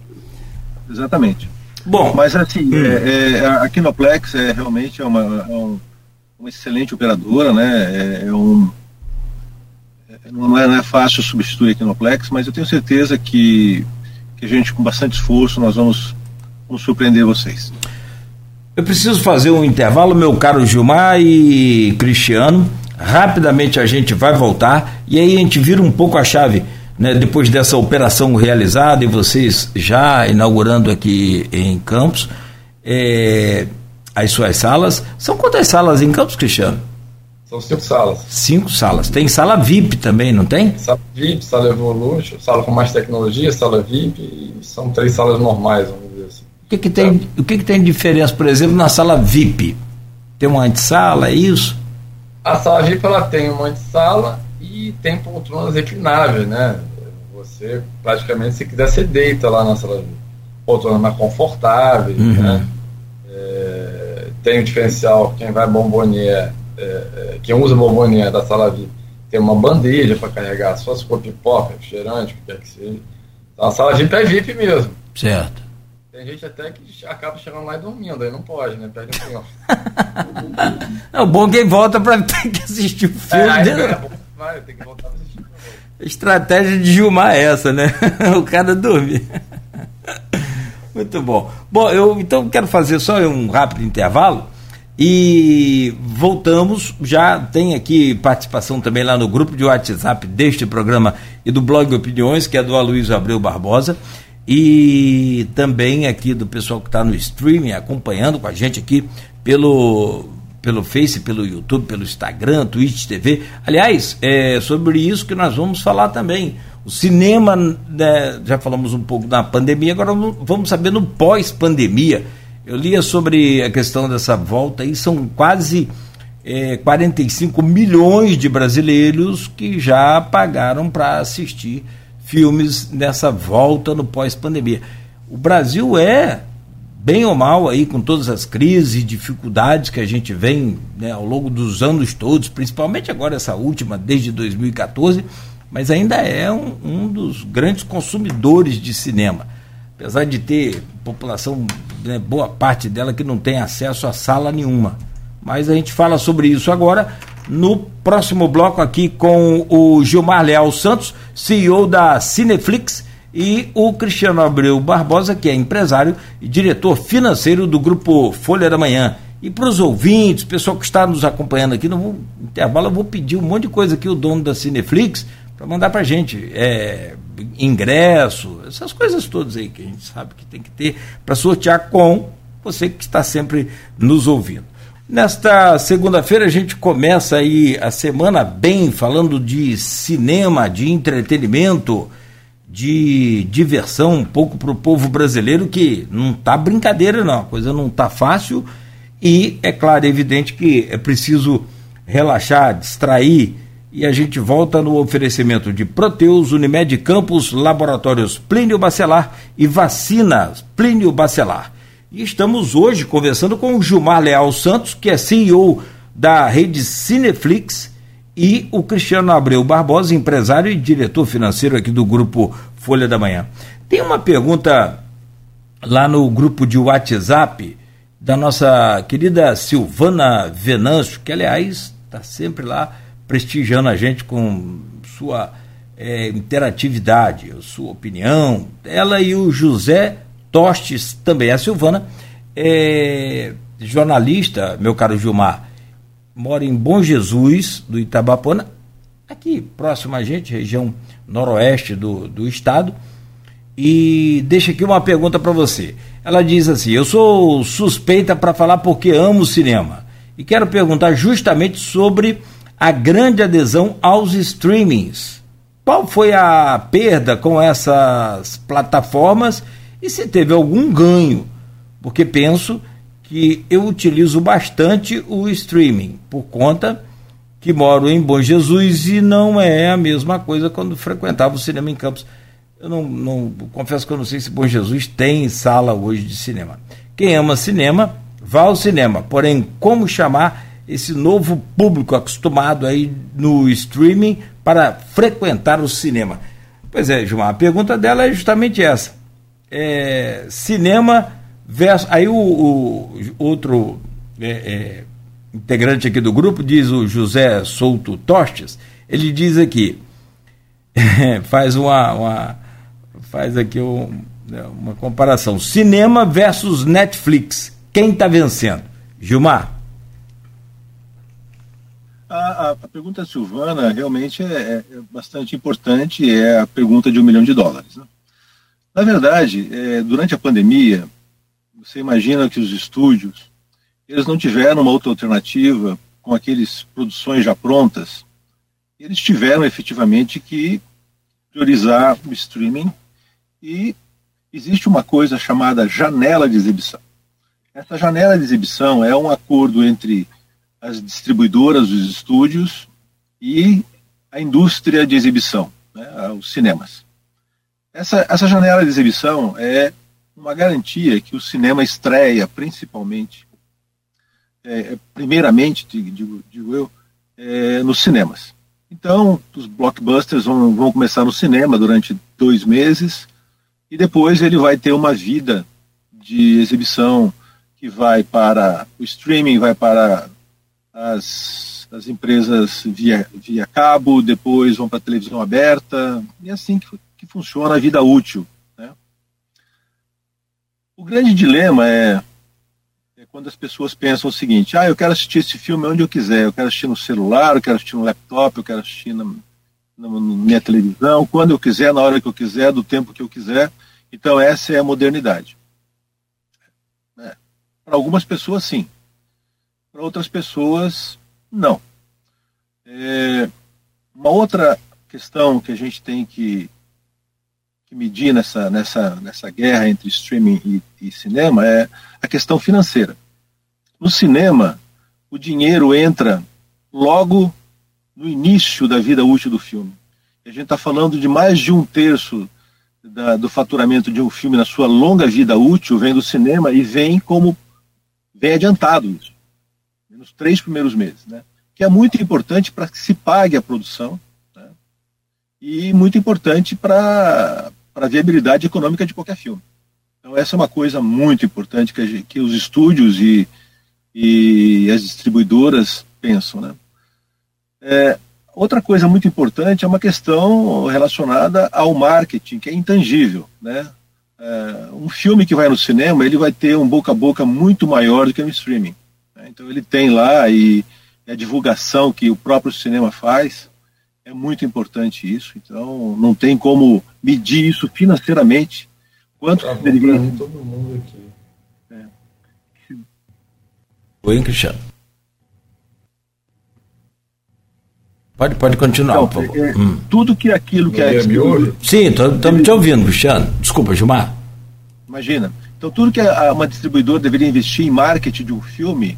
Exatamente. Bom, mas assim, hum. é, é, a Kinoplex é realmente é uma, é um, uma excelente operadora, né? É, é um, é, não, é, não é fácil substituir a Kinoplex, mas eu tenho certeza que, que a gente, com bastante esforço, nós vamos, vamos surpreender vocês. Eu preciso fazer um intervalo, meu caro Gilmar e Cristiano. Rapidamente a gente vai voltar e aí a gente vira um pouco a chave, né, depois dessa operação realizada e vocês já inaugurando aqui em Campos. É, as suas salas. São quantas salas em Campos, Cristiano? São cinco salas. Cinco salas. Tem sala VIP também, não tem? Sala VIP, sala Evolution, sala com mais tecnologia, sala VIP são três salas normais, vamos dizer assim. O que, que tem, o que, que tem de diferença, por exemplo, na sala VIP? Tem uma antessala, é isso? A sala VIP ela tem uma antessala e tem poltronas reclináveis, né? Você praticamente, se quiser, você deita lá na sala VIP. Poltronas mais confortáveis, uhum. né? É, tem o diferencial, quem vai bombonier, é, é, quem usa bombonier da sala VIP, tem uma bandeja para carregar só se for pipoca, refrigerante, o que quer que seja. Então a sala VIP é VIP mesmo. Certo. Tem gente até que acaba chegando lá e dormindo, aí não pode, né? Perde o tempo. é o bom que volta para ter que assistir o filme. É, né? é bom, vai, tem que voltar para assistir. Estratégia de Gilmar é essa, né? o cara dormir. Muito bom. Bom, eu então quero fazer só um rápido intervalo E voltamos, já tem aqui participação também lá no grupo de WhatsApp deste programa e do blog Opiniões, que é do Aloysio Abreu Barbosa, e também aqui do pessoal que está no streaming, acompanhando com a gente aqui pelo, pelo Face, pelo YouTube, pelo Instagram, Twitch TV. Aliás, é sobre isso que nós vamos falar também. O cinema, né, já falamos um pouco da pandemia, agora vamos saber no pós-pandemia eu lia sobre a questão dessa volta e são quase é, 45 milhões de brasileiros que já pagaram para assistir filmes nessa volta no pós-pandemia. O Brasil é, bem ou mal, aí com todas as crises e dificuldades que a gente vem né, ao longo dos anos todos, principalmente agora essa última, desde 2014, mas ainda é um, um dos grandes consumidores de cinema apesar de ter população, né, boa parte dela que não tem acesso a sala nenhuma. Mas a gente fala sobre isso agora no próximo bloco aqui com o Gilmar Leal Santos, CEO da Cineflix, e o Cristiano Abreu Barbosa, que é empresário e diretor financeiro do grupo Folha da Manhã. E para os ouvintes, pessoal que está nos acompanhando aqui, no intervalo eu vou pedir um monte de coisa aqui, o dono da Cineflix, para mandar para a gente. É, ingresso, essas coisas todas aí que a gente sabe que tem que ter para sortear com você que está sempre nos ouvindo. Nesta segunda-feira a gente começa aí a semana bem falando de cinema, de entretenimento, de diversão um pouco para o povo brasileiro que não tá brincadeira não, a coisa não tá fácil e é claro, é evidente que é preciso relaxar, distrair, e a gente volta no oferecimento de Proteus, Unimed Campos, Laboratórios Plínio Bacelar e Vacinas Plínio Bacelar. E estamos hoje conversando com o Gilmar Leal Santos, que é CEO da rede Cineflix, e o Cristiano Abreu Barbosa, empresário e diretor financeiro aqui do grupo Folha da Manhã. Tem uma pergunta lá no grupo de WhatsApp da nossa querida Silvana Venâncio, que aliás está sempre lá prestigiando a gente com sua é, interatividade, sua opinião. Ela e o José Tostes, também a Silvana, é, jornalista, meu caro Gilmar, mora em Bom Jesus, do Itabapona, aqui próximo a gente, região noroeste do, do estado. E deixa aqui uma pergunta para você. Ela diz assim: Eu sou suspeita para falar porque amo cinema. E quero perguntar justamente sobre a grande adesão aos streamings. Qual foi a perda com essas plataformas e se teve algum ganho? Porque penso que eu utilizo bastante o streaming por conta que moro em Bom Jesus e não é a mesma coisa quando frequentava o cinema em Campos. Eu não, não confesso que eu não sei se Bom Jesus tem sala hoje de cinema. Quem ama cinema, vá ao cinema. Porém, como chamar esse novo público acostumado aí no streaming para frequentar o cinema? Pois é, Gilmar, a pergunta dela é justamente essa. É, cinema versus. Aí o, o outro é, é, integrante aqui do grupo diz o José Souto Tostes, ele diz aqui, faz uma, uma, faz aqui um, né, uma comparação. Cinema versus Netflix. Quem está vencendo? Gilmar? A, a, pergunta Silvana realmente é, é, é, bastante importante, é a pergunta de um milhão de dólares. Né? Na verdade, é, durante a pandemia, você imagina que os estúdios eles não tiveram uma outra alternativa com aqueles produções já prontas, eles tiveram efetivamente que priorizar o streaming e existe uma coisa chamada janela de exibição. Essa janela de exibição é um acordo entre as distribuidoras dos estúdios e a indústria de exibição, né, os cinemas. Essa, essa janela de exibição é uma garantia que o cinema estreia, principalmente, é, é primeiramente, digo, digo eu, é, nos cinemas. Então, os blockbusters vão, vão começar no cinema durante dois meses e depois ele vai ter uma vida de exibição que vai para o streaming, vai para as, as empresas via, via cabo, depois vão para televisão aberta, e é assim que, que funciona a vida útil. Né? O grande dilema é, é quando as pessoas pensam o seguinte: ah, eu quero assistir esse filme onde eu quiser, eu quero assistir no celular, eu quero assistir no laptop, eu quero assistir na, na, na minha televisão, quando eu quiser, na hora que eu quiser, do tempo que eu quiser. Então, essa é a modernidade. É. Para algumas pessoas, sim. Para outras pessoas, não. É, uma outra questão que a gente tem que, que medir nessa, nessa, nessa guerra entre streaming e, e cinema é a questão financeira. No cinema, o dinheiro entra logo no início da vida útil do filme. A gente está falando de mais de um terço da, do faturamento de um filme na sua longa vida útil vem do cinema e vem como vem adiantado isso, nos três primeiros meses, né? Que é muito importante para que se pague a produção né? e muito importante para a viabilidade econômica de qualquer filme. Então essa é uma coisa muito importante que, gente, que os estúdios e e as distribuidoras pensam. Né? É, outra coisa muito importante é uma questão relacionada ao marketing, que é intangível. Né? É, um filme que vai no cinema, ele vai ter um boca a boca muito maior do que no streaming. Então ele tem lá e a divulgação que o próprio cinema faz é muito importante isso. Então não tem como medir isso financeiramente. Quanto tá deveria... todo mundo aqui. Oi, Cristiano. Pode, pode continuar, então, por favor. É, hum. Tudo que aquilo que é. Sim, estamos te ouvindo, Cristiano. Desculpa, Gilmar. Imagina. Então, tudo que a, uma distribuidora deveria investir em marketing de um filme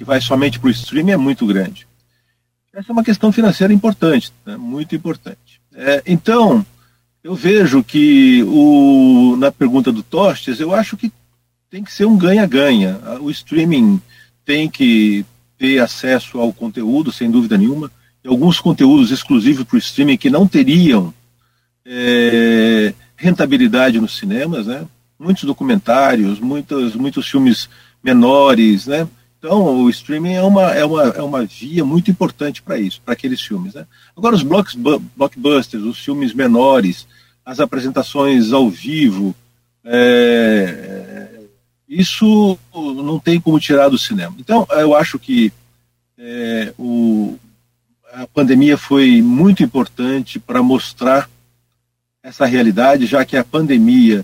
que vai somente para o streaming é muito grande. Essa é uma questão financeira importante, né? muito importante. É, então, eu vejo que o, na pergunta do Tostes, eu acho que tem que ser um ganha-ganha. O streaming tem que ter acesso ao conteúdo, sem dúvida nenhuma, e alguns conteúdos exclusivos para o streaming que não teriam é, rentabilidade nos cinemas, né? Muitos documentários, muitos, muitos filmes menores, né? Então, o streaming é uma, é uma, é uma via muito importante para isso, para aqueles filmes. Né? Agora, os blockbusters, os filmes menores, as apresentações ao vivo, é, isso não tem como tirar do cinema. Então, eu acho que é, o, a pandemia foi muito importante para mostrar essa realidade, já que a pandemia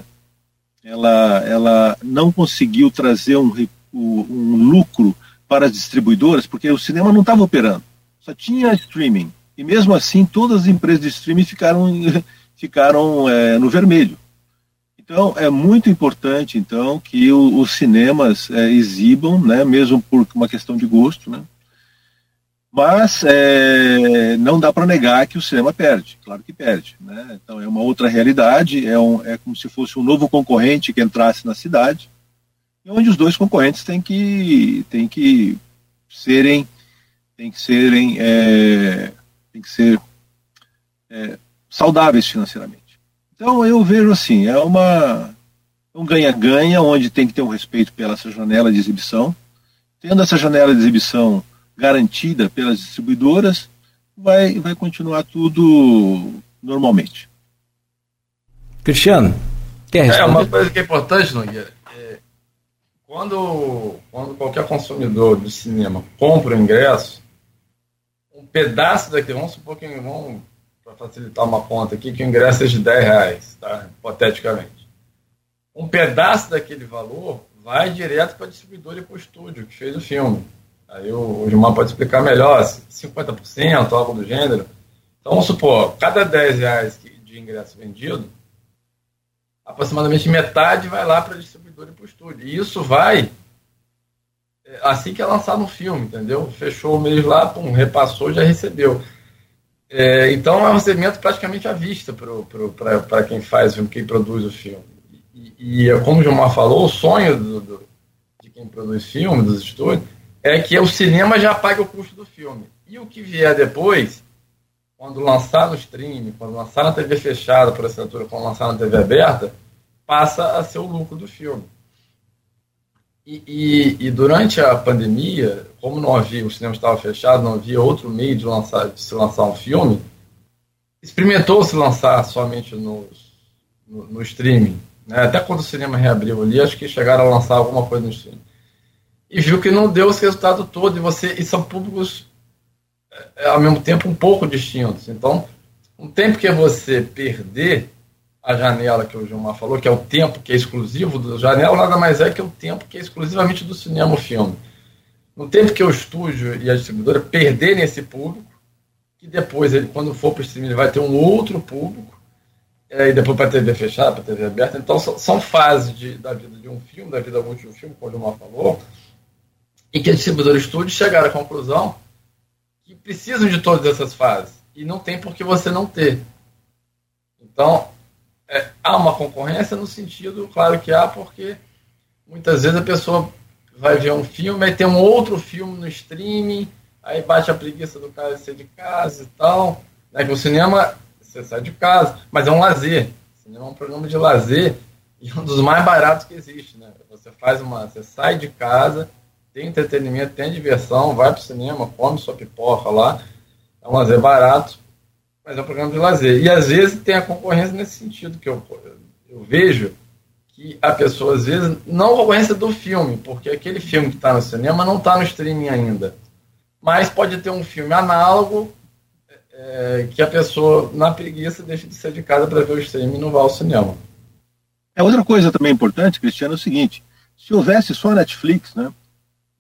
ela, ela não conseguiu trazer um, um lucro para as distribuidoras, porque o cinema não estava operando, só tinha streaming. E mesmo assim, todas as empresas de streaming ficaram, ficaram é, no vermelho. Então, é muito importante, então, que o, os cinemas é, exibam, né, mesmo por uma questão de gosto, né, mas é, não dá para negar que o cinema perde, claro que perde. Né? Então, é uma outra realidade, é, um, é como se fosse um novo concorrente que entrasse na cidade, onde os dois concorrentes têm que, têm que serem, têm que serem, é, têm que ser é, saudáveis financeiramente. Então eu vejo assim, é uma um ganha-ganha, onde tem que ter um respeito pela essa janela de exibição. Tendo essa janela de exibição garantida pelas distribuidoras, vai, vai continuar tudo normalmente. Cristiano, quer responder? É, uma coisa que é importante, Nogueira, é, quando, quando qualquer consumidor do cinema compra o ingresso, um pedaço daquele, vamos supor que vamos para facilitar uma conta aqui, que o ingresso é de 10 reais, tá? hipoteticamente. Um pedaço daquele valor vai direto para a distribuidora e para o estúdio que fez o filme. Aí o, o Gilmar pode explicar melhor, 50%, algo do gênero. Então, vamos supor, cada 10 reais de ingresso vendido, aproximadamente metade vai lá para a distribuidora e para o estúdio. E isso vai é, assim que é lançado um filme, entendeu? Fechou o mês lá, pum, repassou, já recebeu. É, então é um recebimento praticamente à vista para quem faz o filme, quem produz o filme. E, e como o Gilmar falou, o sonho do, do, de quem produz filme, dos estúdios, é que o cinema já pague o custo do filme. E o que vier depois, quando lançar no streaming, quando lançar na TV fechada por assinatura, quando lançar na TV aberta, passa a ser o lucro do filme. E, e, e, durante a pandemia, como não havia, o cinema estava fechado, não havia outro meio de, lançar, de se lançar um filme, experimentou-se lançar somente no, no, no streaming. Né? Até quando o cinema reabriu ali, acho que chegaram a lançar alguma coisa no streaming. e viu que não deu esse resultado todo, e, você, e são públicos é, ao mesmo tempo um pouco distintos. Então, um tempo que é você perder a janela que o Gilmar falou, que é o tempo que é exclusivo do janela, nada mais é que o tempo que é exclusivamente do cinema o filme. No tempo que o estúdio e a distribuidora perderem esse público, que depois, ele, quando for para o streaming, ele vai ter um outro público, é, e depois para a TV fechada, para a TV aberta. Então, são, fases de, da vida de um filme, da vida útil de um filme, como o Gilmar falou, e que a distribuidora e o estúdio chegaram à conclusão precisam de todas essas fases. E não tem por que você não ter. Então, é, há uma concorrência no sentido, claro que há, porque muitas vezes a pessoa vai ver um filme, aí tem um outro filme no streaming, aí bate a preguiça do cara de sair de casa e tal. Né, que o cinema, você sai de casa, mas é um lazer. O cinema é um programa de lazer e um dos mais baratos que existe. Né? Você faz uma. Você sai de casa, tem entretenimento, tem diversão, vai para o cinema, come sua pipoca lá. É um lazer barato mas é um programa de lazer. E às vezes tem a concorrência nesse sentido, que eu, eu vejo que a pessoa, às vezes, não concorrência do filme, porque aquele filme que está no cinema não está no streaming ainda. Mas pode ter um filme análogo é, que a pessoa, na preguiça, deixa de ser de casa para ver o streaming e não vai ao cinema. É outra coisa também importante, Cristiano, é o seguinte: se houvesse só Netflix, né?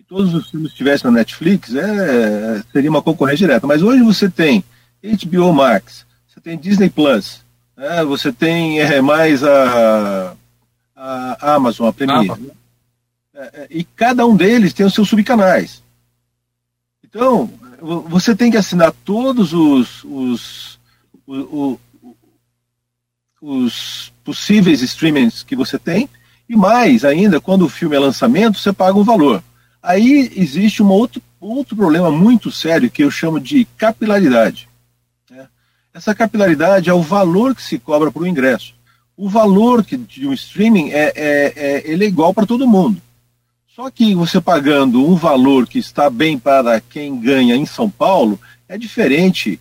Todos os filmes estivessem na Netflix, é, seria uma concorrência direta. Mas hoje você tem HBO Max, você tem Disney Plus, né? você tem é, mais a, a Amazon, a Premier. Né? É, é, e cada um deles tem os seus subcanais. Então, você tem que assinar todos os, os, os, os possíveis streamings que você tem, e mais ainda, quando o filme é lançamento, você paga um valor. Aí existe um outro, outro problema muito sério que eu chamo de capilaridade. Essa capilaridade é o valor que se cobra para o ingresso. O valor que, de um streaming é, é, é, ele é igual para todo mundo. Só que você pagando um valor que está bem para quem ganha em São Paulo é diferente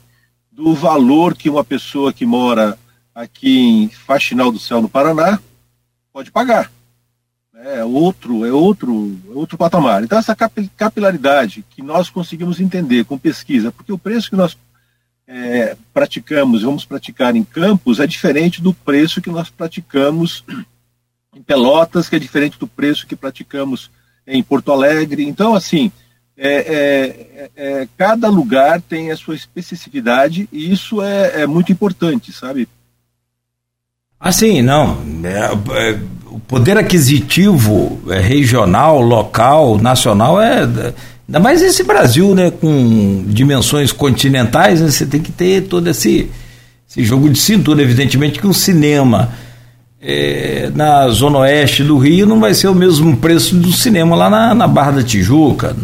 do valor que uma pessoa que mora aqui em Faxinal do Céu, no Paraná, pode pagar. É outro, é outro, é outro patamar. Então essa capilaridade que nós conseguimos entender com pesquisa, porque o preço que nós é, praticamos, vamos praticar em Campos, é diferente do preço que nós praticamos em Pelotas, que é diferente do preço que praticamos em Porto Alegre. Então, assim, é, é, é cada lugar tem a sua especificidade e isso é, é muito importante, sabe? Assim, não. É, poder aquisitivo regional, local, nacional é Ainda mais esse Brasil, né, com dimensões continentais, né, você tem que ter todo esse, esse jogo de cintura. Evidentemente que um cinema é, na zona oeste do Rio não vai ser o mesmo preço do cinema lá na, na Barra da Tijuca,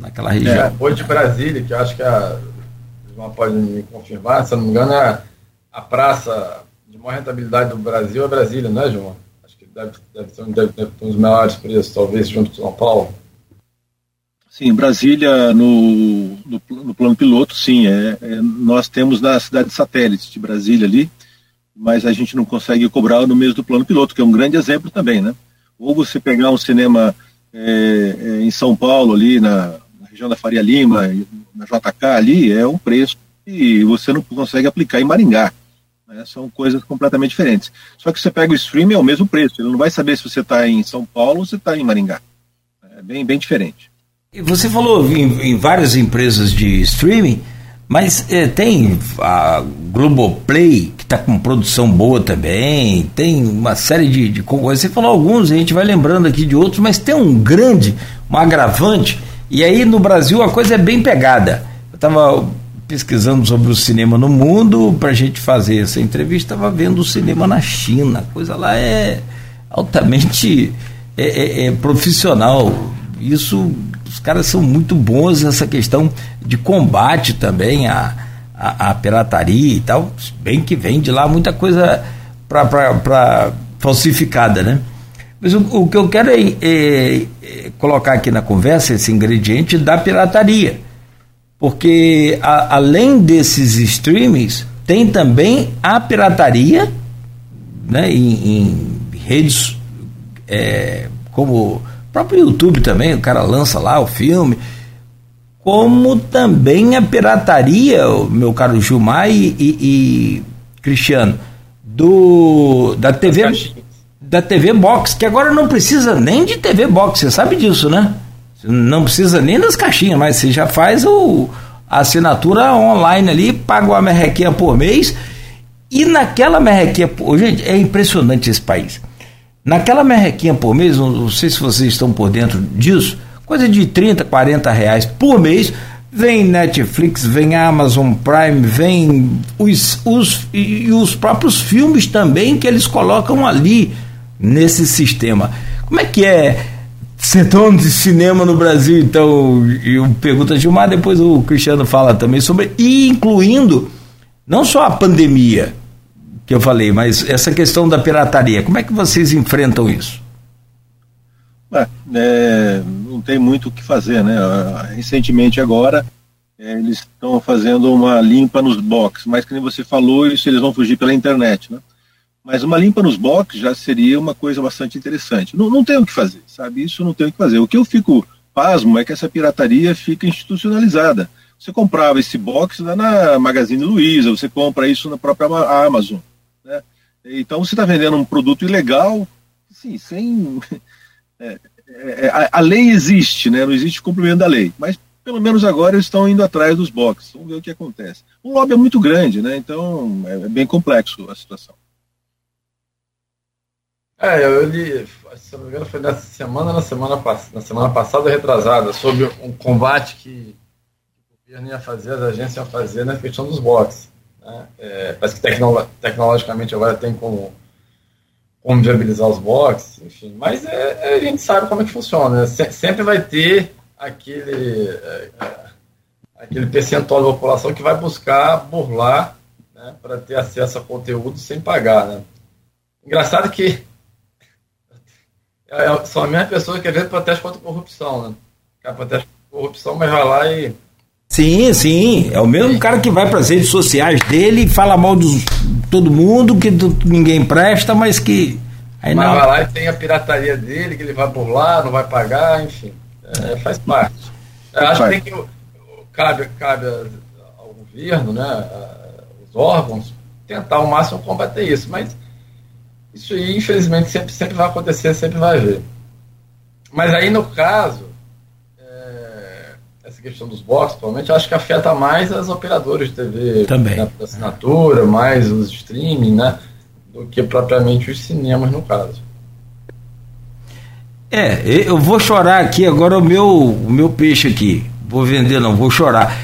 naquela região. É, de Brasília, que eu acho que a João pode me confirmar, se eu não me engano, é a praça de maior rentabilidade do Brasil é Brasília, não é, João? Deve, deve, ter, deve ter um dos maiores preços, talvez, junto com São Paulo. Sim, Brasília, no, no, no plano piloto, sim. É, é, nós temos na cidade satélite de Brasília ali, mas a gente não consegue cobrar no mesmo do plano piloto, que é um grande exemplo também, né? Ou você pegar um cinema é, é em São Paulo, ali na, na, região da Faria Lima, na JK ali, é um preço que você não consegue aplicar em Maringá. Né? São coisas completamente diferentes. Só que você pega o streaming, é o mesmo preço. Ele não vai saber se você está em São Paulo ou se está em Maringá. É bem, bem diferente. Você falou em, em várias empresas de streaming, mas é, tem a Globoplay, que está com produção boa também, tem uma série de, de. Você falou alguns, a gente vai lembrando aqui de outros, mas tem um grande, um agravante, e aí no Brasil a coisa é bem pegada. Eu estava pesquisando sobre o cinema no mundo para a gente fazer essa entrevista, estava vendo o cinema na China, a coisa lá é altamente é, é, é profissional. Isso os caras são muito bons nessa questão de combate também à, à, à pirataria e tal. Bem que vem de lá muita coisa para falsificada, né? Mas o, o, que eu quero é, é, é, colocar aqui na conversa esse ingrediente da pirataria. Porque a, além desses streamings, tem também a pirataria né, em, em redes é, como próprio YouTube também, o cara lança lá o filme, como também a pirataria, meu caro Gilmar e, e, e Cristiano, do da TV da TV Box, que agora não precisa nem de TV Box, você sabe disso, né? Não precisa nem das caixinhas, mas você já faz o, a assinatura online ali, paga uma merrequinha por mês. E naquela merrequinha, gente, é impressionante esse país. Naquela merrequinha por mês, não sei se vocês estão por dentro disso, coisa de 30, 40 reais por mês, vem Netflix, vem Amazon Prime, vem os, os, e os próprios filmes também que eles colocam ali nesse sistema. Como é que é setor de cinema no Brasil, então, eu pergunto a Gilmar, depois o Cristiano fala também sobre, e incluindo não só a pandemia que eu falei, mas essa questão da pirataria, como é que vocês enfrentam isso? É, não tem muito o que fazer, né? Recentemente agora é, eles estão fazendo uma limpa nos boxes, mas que nem você falou, isso eles vão fugir pela internet, né? Mas uma limpa nos boxes já seria uma coisa bastante interessante. Não, não tem o que fazer, sabe? Isso não tem o que fazer. O que eu fico pasmo é que essa pirataria fica institucionalizada. Você comprava esse box lá na Magazine Luiza, você compra isso na própria Amazon. Né? Então você está vendendo um produto ilegal, sim, sem. É, é, a, a, lei existe, né? não existe cumprimento da lei, mas pelo menos agora eles estão indo atrás dos boxes. Vamos ver o que acontece. O lobby é muito grande, né? então é, é bem complexo a situação. É, eu li, se não me engano, foi nessa semana, na semana, na semana passada, retrasada, sobre um combate que o governo ia fazer, as agências iam fazer na questão dos bots. Né? É, parece que tecnolo tecnologicamente agora tem como, como viabilizar os bots, enfim. Mas é, é, a gente sabe como é que funciona. Né? Se, sempre vai ter aquele, é, aquele percentual da população que vai buscar burlar né, para ter acesso a conteúdo sem pagar. Né? Engraçado que é, é, são as mesmas pessoas que às vezes protestam contra a corrupção, né? O cara protesta contra a corrupção, mas vai lá e. Sim, sim. É o mesmo sim. cara que vai para as redes sociais dele e fala mal de todo mundo, que ninguém presta, mas que. Aí mas não... vai lá e tem a pirataria dele, que ele vai por lá, não vai pagar, enfim. É, faz parte. Eu acho que tem que. Cabe, cabe ao governo, né, os órgãos, tentar ao máximo combater isso, mas isso aí, infelizmente, sempre, sempre vai acontecer, sempre vai haver. Mas aí, no caso, é, essa questão dos boxes, provavelmente, acho que afeta mais as operadoras de TV Também. Né, assinatura, mais os streaming, né? Do que propriamente os cinemas, no caso. É, eu vou chorar aqui agora o meu, o meu peixe aqui. Vou vender, não, vou chorar.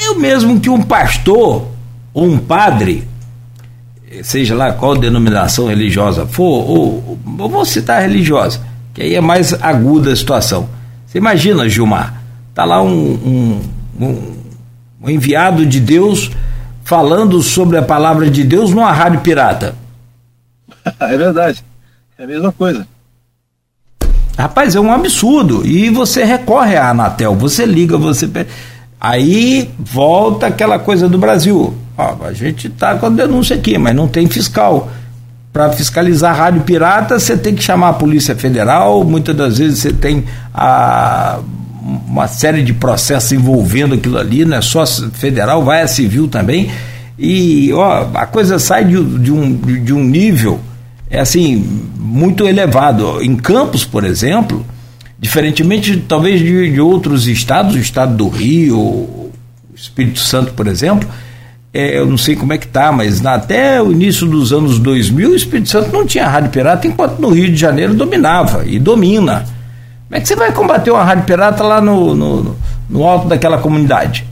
Eu mesmo que um pastor ou um padre seja lá qual denominação religiosa for, ou, ou vou citar religiosa, que aí é mais aguda a situação. Você imagina, Gilmar, tá lá um, um, um, um enviado de Deus falando sobre a palavra de Deus numa rádio pirata. É verdade, é a mesma coisa. Rapaz, é um absurdo. E você recorre à Anatel, você liga, você. Aí volta aquela coisa do Brasil. Ó, a gente está com a denúncia aqui, mas não tem fiscal. Para fiscalizar rádio pirata, você tem que chamar a Polícia Federal, muitas das vezes você tem a, uma série de processos envolvendo aquilo ali, não é só federal, vai a civil também. E ó, a coisa sai de, de, um, de um nível é assim muito elevado. Em Campos, por exemplo, Diferentemente, talvez, de, de outros estados, o estado do Rio, Espírito Santo, por exemplo, é, eu não sei como é que tá, mas na, até o início dos anos 2000, o Espírito Santo não tinha rádio pirata, enquanto no Rio de Janeiro dominava e domina. Como é que você vai combater uma rádio pirata lá no, no, no alto daquela comunidade?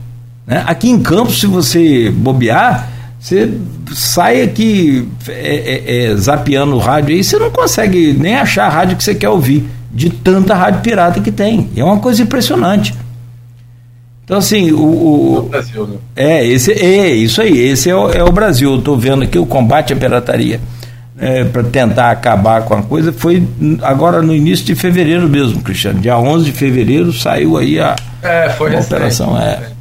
Né? Aqui em Campos, se você bobear, você sai aqui é, é, é, zapeando o rádio aí, você não consegue nem achar a rádio que você quer ouvir de tanta rádio pirata que tem. É uma coisa impressionante. Então, assim, o. o é, Brasil, né? é, esse, é isso aí, esse é o, é o Brasil. Eu estou vendo aqui o combate à pirataria é, para tentar acabar com a coisa. Foi agora no início de fevereiro mesmo, Cristiano. Dia 11 de fevereiro saiu aí a, é, foi a operação. É.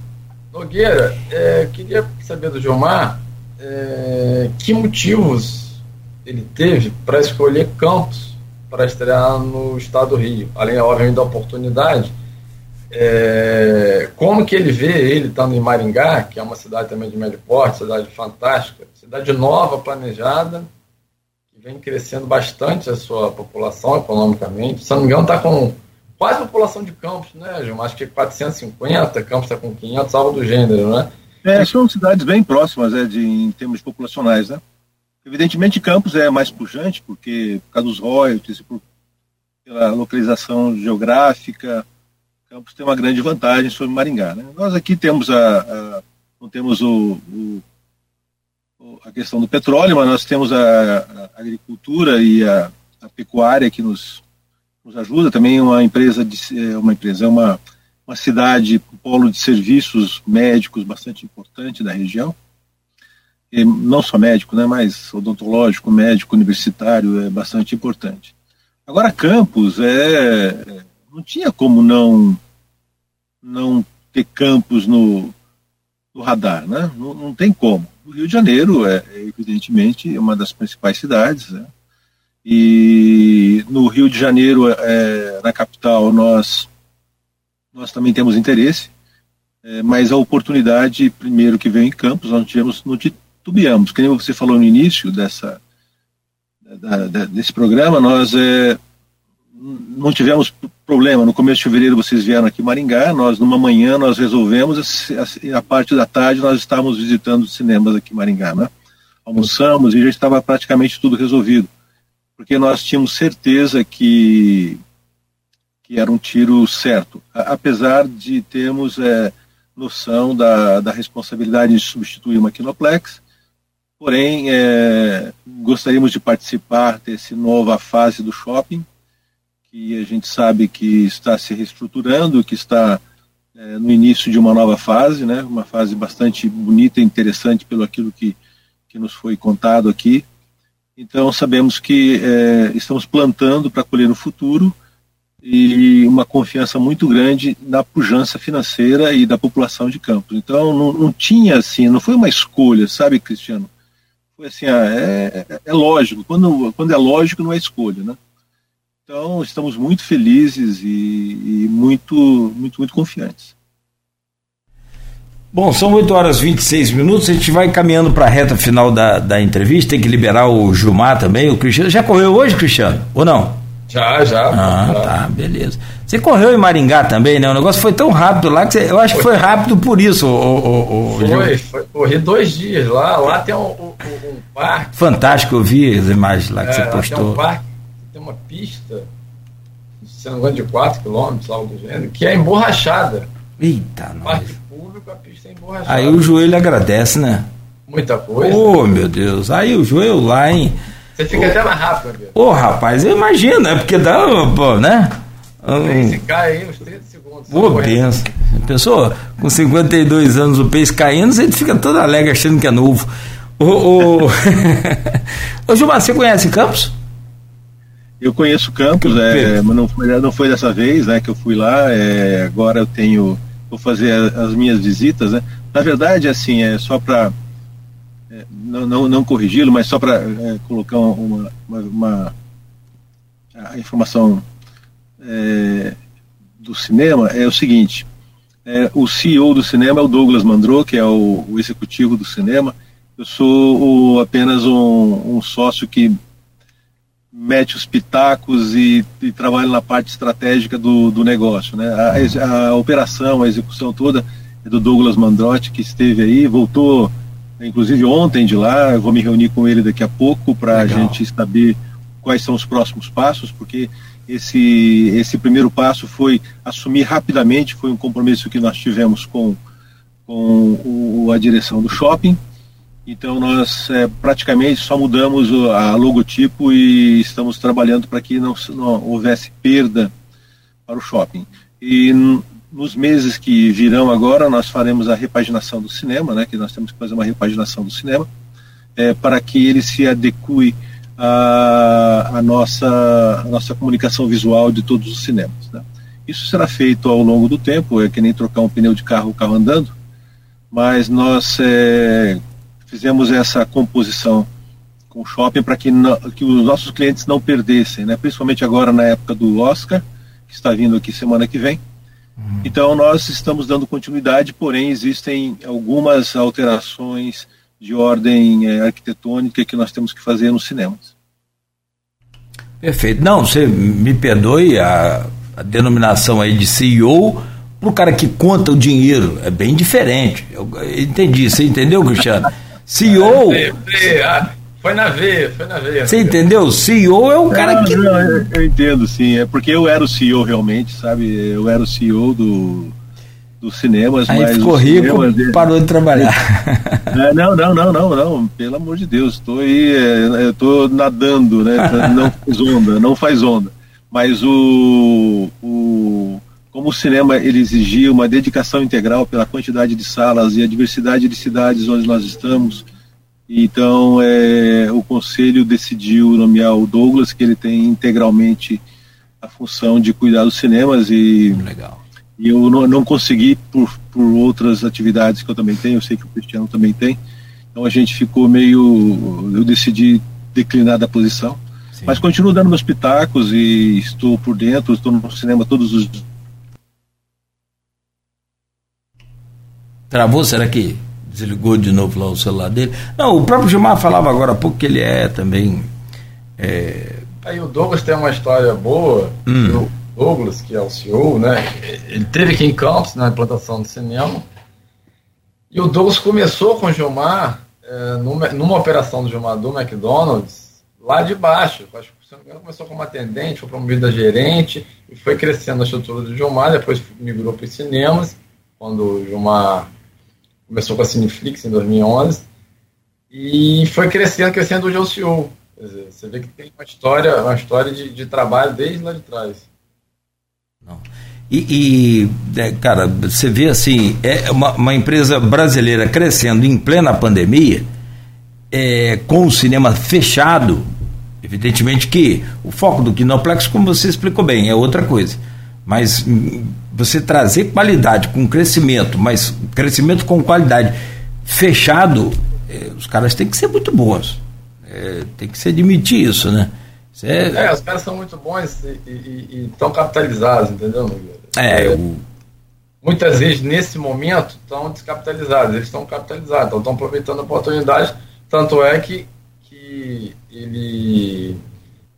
Nogueira, é, queria saber do Gilmar é, que motivos ele teve para escolher Campos para estrear no estado do Rio. Além, obviamente, da oportunidade, é, como que ele vê ele estando em Maringá, que é uma cidade também de médio porte, cidade fantástica, cidade nova, planejada, que vem crescendo bastante a sua população economicamente. Se não me engano, está com quase a população de Campos, né, Gilmar? Acho que 450, Campos está com 500, algo do gênero, né? É, são cidades bem próximas é, de, em termos populacionais, né? Evidentemente, Campos é mais pujante, porque por causa dos royalties, por, pela localização geográfica, Campos tem uma grande vantagem sobre Maringá. Né? Nós aqui temos a, a não temos o, o, a questão do petróleo, mas nós temos a, a agricultura e a, a, pecuária que nos, nos ajuda. Também uma empresa de é, uma empresa é uma uma cidade um polo de serviços médicos bastante importante da região. Não só médico, né, mas odontológico, médico, universitário é bastante importante. Agora Campos é, é não tinha como não não ter campos no, no radar, né? Não, não, tem como. O Rio de Janeiro é, é evidentemente uma das principais cidades, né? E no Rio de Janeiro, é, na capital, nós nós também temos interesse, é, mas a oportunidade primeiro que veio em Campos nós tivemos no titubeamos, que você falou no início dessa da, da, desse programa, nós é, não tivemos problema. No começo de fevereiro vocês vieram aqui Maringá, nós numa manhã nós resolvemos, a, a parte da tarde nós estávamos visitando os cinemas aqui em Maringá, né? Almoçamos e já estava praticamente tudo resolvido, porque nós tínhamos certeza que que era um tiro certo, apesar de termos é, noção da, da responsabilidade de substituir uma Kinoplex, porém é, gostaríamos de participar desse nova fase do shopping, que a gente sabe que está se reestruturando, que está é, no início de uma nova fase, né, uma fase bastante bonita e interessante pelo aquilo que, que nos foi contado aqui. Então sabemos que é, estamos plantando para colher no futuro e uma confiança muito grande na pujança financeira e da população de Campos. Então não, não tinha assim, não foi uma escolha, sabe, Cristiano? Assim, ah, é, é, é lógico. Quando, quando é lógico, não é escolha, né? Então, estamos muito felizes e, e muito, muito, muito confiantes. Bom, são 8 horas e 26 minutos, a gente vai caminhando para a reta final da, da entrevista, tem que liberar o Gilmar também, o Cristiano. Já correu hoje, Cristiano? Ou não? Já, já. Ah, já. tá, beleza. Você correu em Maringá também, né? O negócio foi tão rápido lá que você, eu acho foi. que foi rápido por isso. O, o, o, foi, foi, corri dois dias lá. Lá tem um, um, um parque. Fantástico, eu vi as imagens lá que é, você postou. Tem um parque tem uma pista, se não de 4 km, algo do gênero, que é emborrachada. Eita, nós. Parque público, a pista é emborrachada. Aí o joelho agradece, né? Muita coisa. Ô, oh, meu Deus. Aí o joelho lá, hein? Você fica oh. até mais rápido, Ô, oh, rapaz, eu imagino, é porque dá, pô, né? Um... Você cai aí uns 30 segundos. Pensa. Pensou? Com 52 anos o peixe caindo, você fica todo alegre achando que é novo. Ô, ô... ô Gilmar, você conhece Campos? Eu conheço Campos, é, mas não foi, não foi dessa vez né, que eu fui lá. É, agora eu tenho. Vou fazer as minhas visitas. Né? Na verdade, assim, é só para. É, não, não, não corrigi-lo, mas só para é, colocar uma, uma, uma a informação é, do cinema é o seguinte: é, o CEO do cinema é o Douglas Mandro, que é o, o executivo do cinema. Eu sou o, apenas um, um sócio que mete os pitacos e, e trabalha na parte estratégica do, do negócio. Né? A, a, operação, a execução toda é do Douglas Mandrotti, que esteve aí, voltou inclusive ontem de lá, eu vou me reunir com ele daqui a pouco para a gente saber quais são os próximos passos, porque esse, esse primeiro passo foi assumir rapidamente, foi um compromisso que nós tivemos com, com o, a direção do shopping, então nós é, praticamente só mudamos a logotipo e estamos trabalhando para que não, não, houvesse perda para o shopping. E nos meses que virão agora nós faremos a repaginação do cinema, né, que nós temos que fazer uma repaginação do cinema, é, para que ele se adeque à, a nossa, a nossa comunicação visual de todos os cinemas. Né. Isso será feito ao longo do tempo, é que nem trocar um pneu de carro, o carro andando, mas nós é, fizemos essa composição com com o shopping para que, que os nossos clientes não perdessem, né? principalmente agora na época do Oscar, que está vindo aqui semana que vem. Uhum. Então nós estamos dando continuidade, porém existem algumas alterações de ordem é, arquitetônica que nós temos que fazer nos cinemas. Perfeito. Não, você me perdoe a, a denominação aí de CEO para o cara que conta o dinheiro. É bem diferente. Eu, eu entendi. Você entendeu, Cristiano? CEO. Foi na veia, foi na veia. Você entendeu? CEO é um cara que. Não, eu, eu, entendo, sim. É porque eu era o CEO realmente, sabe? Eu era o CEO do, dos cinemas. Aí mas ficou rico, cinema, parou de trabalhar. É, não, não, não, não, não. Pelo amor de Deus, estou aí, é, estou nadando, né? Não faz onda, não faz onda. Mas o, o como o cinema ele exigia uma dedicação integral pela quantidade de salas e a diversidade de cidades onde nós estamos, então é, o conselho decidiu nomear o Douglas, que ele tem integralmente a função de cuidar dos cinemas e Legal. E eu não, não consegui por, por outras atividades que eu também tenho, eu sei que o Cristiano também tem. Então a gente ficou meio. Eu decidi declinar da posição. Sim. Mas continuo dando meus pitacos e estou por dentro, estou no cinema todos os Travou? Será que desligou de novo lá o celular dele? Não, o próprio Gilmar falava agora há pouco que ele é também. É... Aí o Douglas tem uma história boa. Hum. Douglas, que é o CEO, né? Ele teve aqui em Campos, na implantação do cinema. E o Douglas começou com o Gilmar é, numa, numa, operação do Gilmar do McDonald's, lá de baixo. Acho que, engano, começou como atendente, foi promovido a gerente, e foi crescendo a estrutura do Gilmar, depois migrou para os cinemas, quando o Gilmar começou com a Cineflix em 2011, e foi crescendo, crescendo hoje é o CEO. Dizer, você vê que tem uma história, uma história de, de trabalho desde lá de trás. E, e é, cara, você vê assim, é uma, uma, empresa brasileira crescendo em plena pandemia, é, com o cinema fechado, evidentemente que o foco do Kinoplex, como você explicou bem, é outra coisa. Mas hum, você trazer qualidade com crescimento, mas crescimento com qualidade fechado, é, os caras têm que ser muito bons. É, tem que se admitir isso, né? É... é... os caras são muito bons e estão capitalizados, entendeu? É, é, o... Muitas vezes, nesse momento, estão descapitalizados, eles estão capitalizados, então estão aproveitando a oportunidade, tanto é que, que ele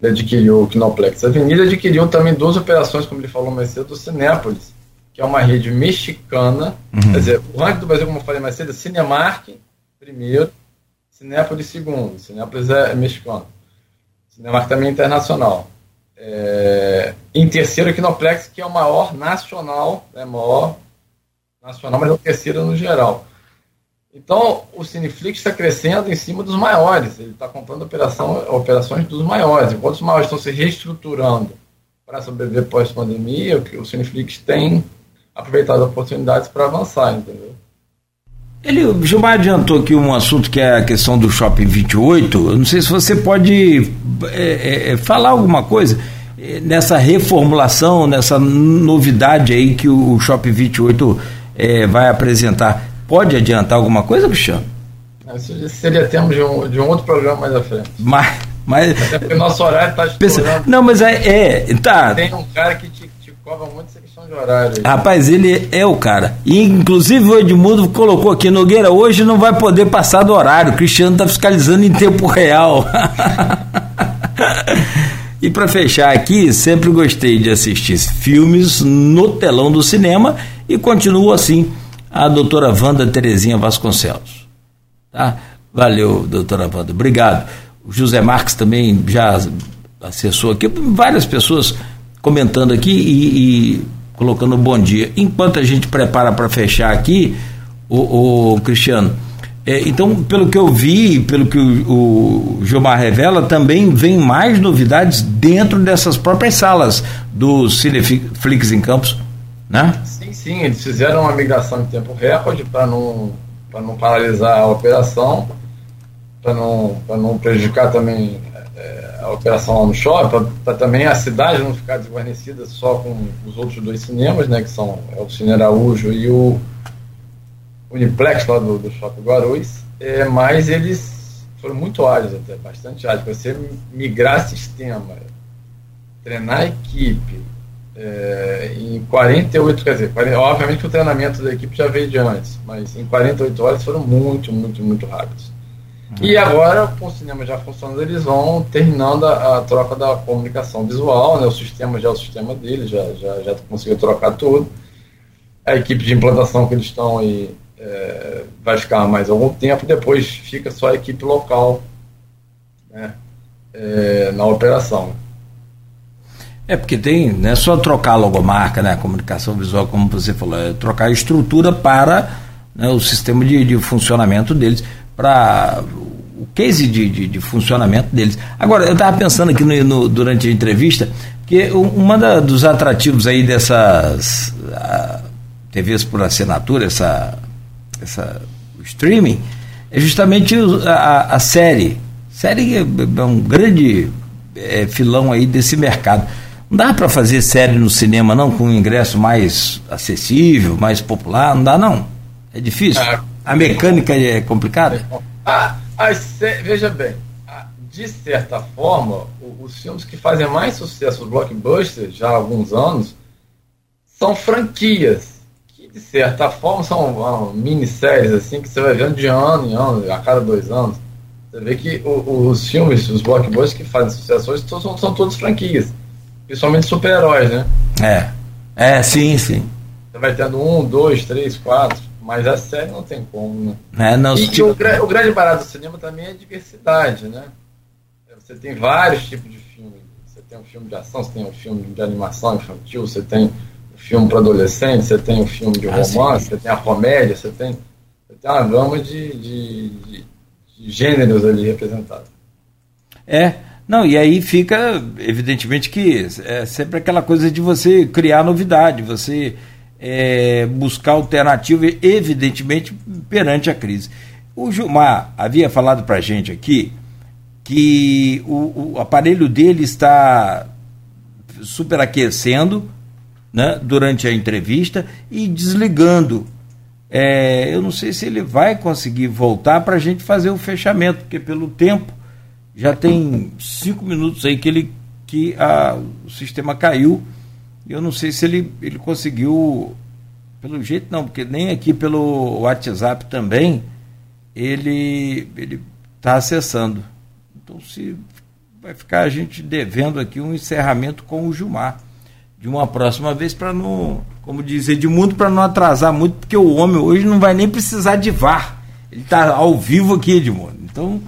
adquiriu o Kinoplex Avenida, adquiriu também duas operações, como ele falou mais cedo, do Cinépolis, que é uma rede mexicana, uhum. quer dizer, o ranking do Brasil, como eu falei mais cedo, é Cinemark, primeiro, Cinépolis, segundo, Cinépolis é mexicano. Cinemark também é internacional. É, em terceiro, Kinoplex, que é o maior nacional, é maior nacional, mas é o terceiro no geral. Então, o Cineflix está crescendo em cima dos maiores, ele está comprando operação, operações dos maiores. Enquanto os maiores estão se reestruturando para sobreviver pós-pandemia, o Cineflix tem aproveitado oportunidades para avançar, entendeu? Ele, o Gilmar adiantou aqui um assunto que é a questão do Shopping 28. Eu não sei se você pode é, é, falar alguma coisa é, nessa reformulação, nessa novidade aí que o Shopping 28 é, vai apresentar. Pode adiantar alguma coisa, Cristiano? Isso seria tema de um, de um outro programa mais à frente. Mas, mas... Até porque o nosso horário está estourando. Não, mas é, é. Tá. Tem um cara que te muito essa questão de horário. Rapaz, ele é o cara. Inclusive o Edmundo colocou aqui, Nogueira, hoje não vai poder passar do horário. O Cristiano está fiscalizando em tempo real. e para fechar aqui, sempre gostei de assistir filmes no telão do cinema e continuo assim a doutora Wanda Terezinha Vasconcelos. Tá? Valeu, doutora Wanda. Obrigado. O José Marques também já acessou aqui, várias pessoas comentando aqui e, e colocando bom dia. Enquanto a gente prepara para fechar aqui, o, o Cristiano, é, então, pelo que eu vi, pelo que o, o Gilmar revela, também vem mais novidades dentro dessas próprias salas do Cineflix em Campos, né? Sim, sim, eles fizeram uma migração em tempo recorde para não, não paralisar a operação, para não, não prejudicar também é, a operação lá no shopping, para também a cidade não ficar desguarnecida só com os outros dois cinemas, né, que são é o Cine Araújo e o Uniplex lá do, do Shopping Guarulhos, é, mas eles foram muito áreas até, bastante áreas. Você migrar sistema, treinar equipe, é, em 48, quer dizer, 40, obviamente que o treinamento da equipe já veio de antes, mas em 48 horas foram muito, muito, muito rápidos. E agora, com o cinema já funcionando, eles vão terminando a, a, troca da comunicação visual, né, o sistema já é o sistema deles, já, já, já conseguiu trocar tudo. A equipe de implantação que eles estão aí é, vai ficar mais algum tempo, depois fica só a equipe local né, é, na operação. É porque tem, não é só trocar a logomarca, né, a comunicação visual, como você falou, é trocar a estrutura para né, o sistema de, de funcionamento deles, para o case de, de, de, funcionamento deles. Agora, eu estava pensando aqui no, no, durante a entrevista que da, dos atrativos aí dessas TVs por assinatura, essa, essa streaming, é justamente a, a série. Série é, é um grande é, filão aí desse mercado. Não dá para fazer série no cinema, não, com um ingresso mais acessível, mais popular? Não dá, não. É difícil. É. A mecânica é complicada? Ah, veja bem, de certa forma, os filmes que fazem mais sucesso, os blockbusters, já há alguns anos, são franquias. Que, de certa forma, são minisséries assim, que você vai vendo de ano em ano, a cada dois anos. Você vê que os filmes, os blockbusters que fazem sucesso hoje são, são todos franquias. Principalmente super-heróis, né? É. É, sim, sim. Você vai tendo um, dois, três, quatro. Mas a série não tem como, né? É, não, e, tipo... o, o, grande barato do cinema também é a diversidade, né? Você tem vários tipos de filme. Você tem um filme de ação, você tem um filme de animação infantil, você tem um filme para adolescente, você tem um filme de romance, ah, você tem a comédia, você tem, você tem uma gama de, de, de, de gêneros ali representados. É, não, e aí fica, evidentemente, que é sempre aquela coisa de você criar novidade, você é, buscar alternativa, evidentemente, perante a crise. O Gilmar havia falado para a gente aqui que o, o, aparelho dele está superaquecendo né, durante a entrevista e desligando. É, eu não sei se ele vai conseguir voltar para a gente fazer o fechamento, porque pelo tempo já tem cinco minutos aí que ele que a, o sistema caiu. Eu não sei se ele, ele conseguiu, pelo jeito não, porque nem aqui pelo WhatsApp também ele ele está acessando. Então se vai ficar a gente devendo aqui um encerramento com o Gilmar de uma próxima vez para não, como diz Edmundo, para não atrasar muito, porque o homem hoje não vai nem precisar de VAR. Ele está ao vivo aqui, Edmundo. Então,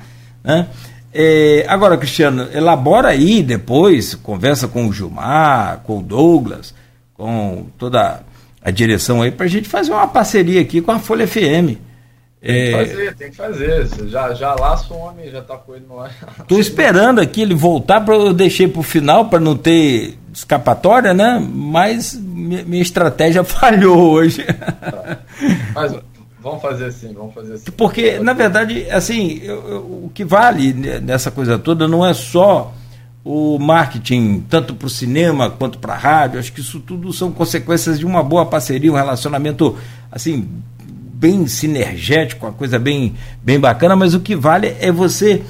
né? É, agora, Cristiano, elabora aí depois, conversa com o Gilmar, com o Douglas, com toda a direção aí, para a gente fazer uma parceria aqui com a Folha FM. Tem que é, fazer, tem que fazer. Já, já laço o homem, já tá com ele no ar. Tô esperando aqui ele voltar, para eu deixei para o final para não ter escapatória, né? Mas minha estratégia falhou hoje. Mas Vamos fazer assim, vamos fazer assim. Porque, na verdade, assim, eu, eu, o que vale nessa coisa toda não é só o marketing, tanto para o cinema quanto para a rádio. Acho que isso tudo são consequências de uma boa parceria, um relacionamento, assim, bem sinergético, uma coisa bem, bem bacana, mas o que vale é você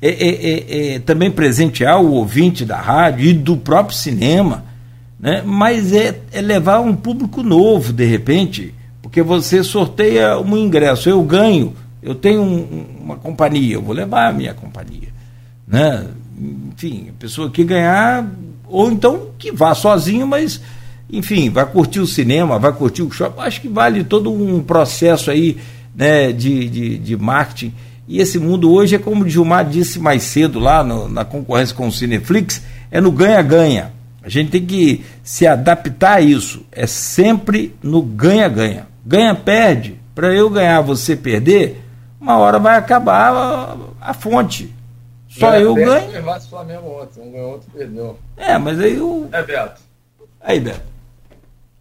é, é, é, é também presentear o ouvinte da rádio e do próprio cinema, né? mas é, é levar um público novo, de repente porque você sorteia um ingresso, eu ganho, eu tenho um, uma companhia, eu vou levar a minha companhia. Né? Enfim, a pessoa que ganhar, ou então que vá sozinho, mas, enfim, vai curtir o cinema, vai curtir o shopping. Acho que vale todo um processo aí né, de, de, de marketing. E esse mundo hoje é como o Gilmar disse mais cedo lá no, na concorrência com o Cineflix, é no ganha-ganha. A gente tem que se adaptar a isso. É sempre no ganha-ganha ganha, perde. Para eu ganhar, você perder, uma hora vai acabar a, a fonte. Só ganha, eu ganho. Flamengo ontem, um ganhou, outro perdeu. É, mas aí o. É, Beto. Aí, Beto.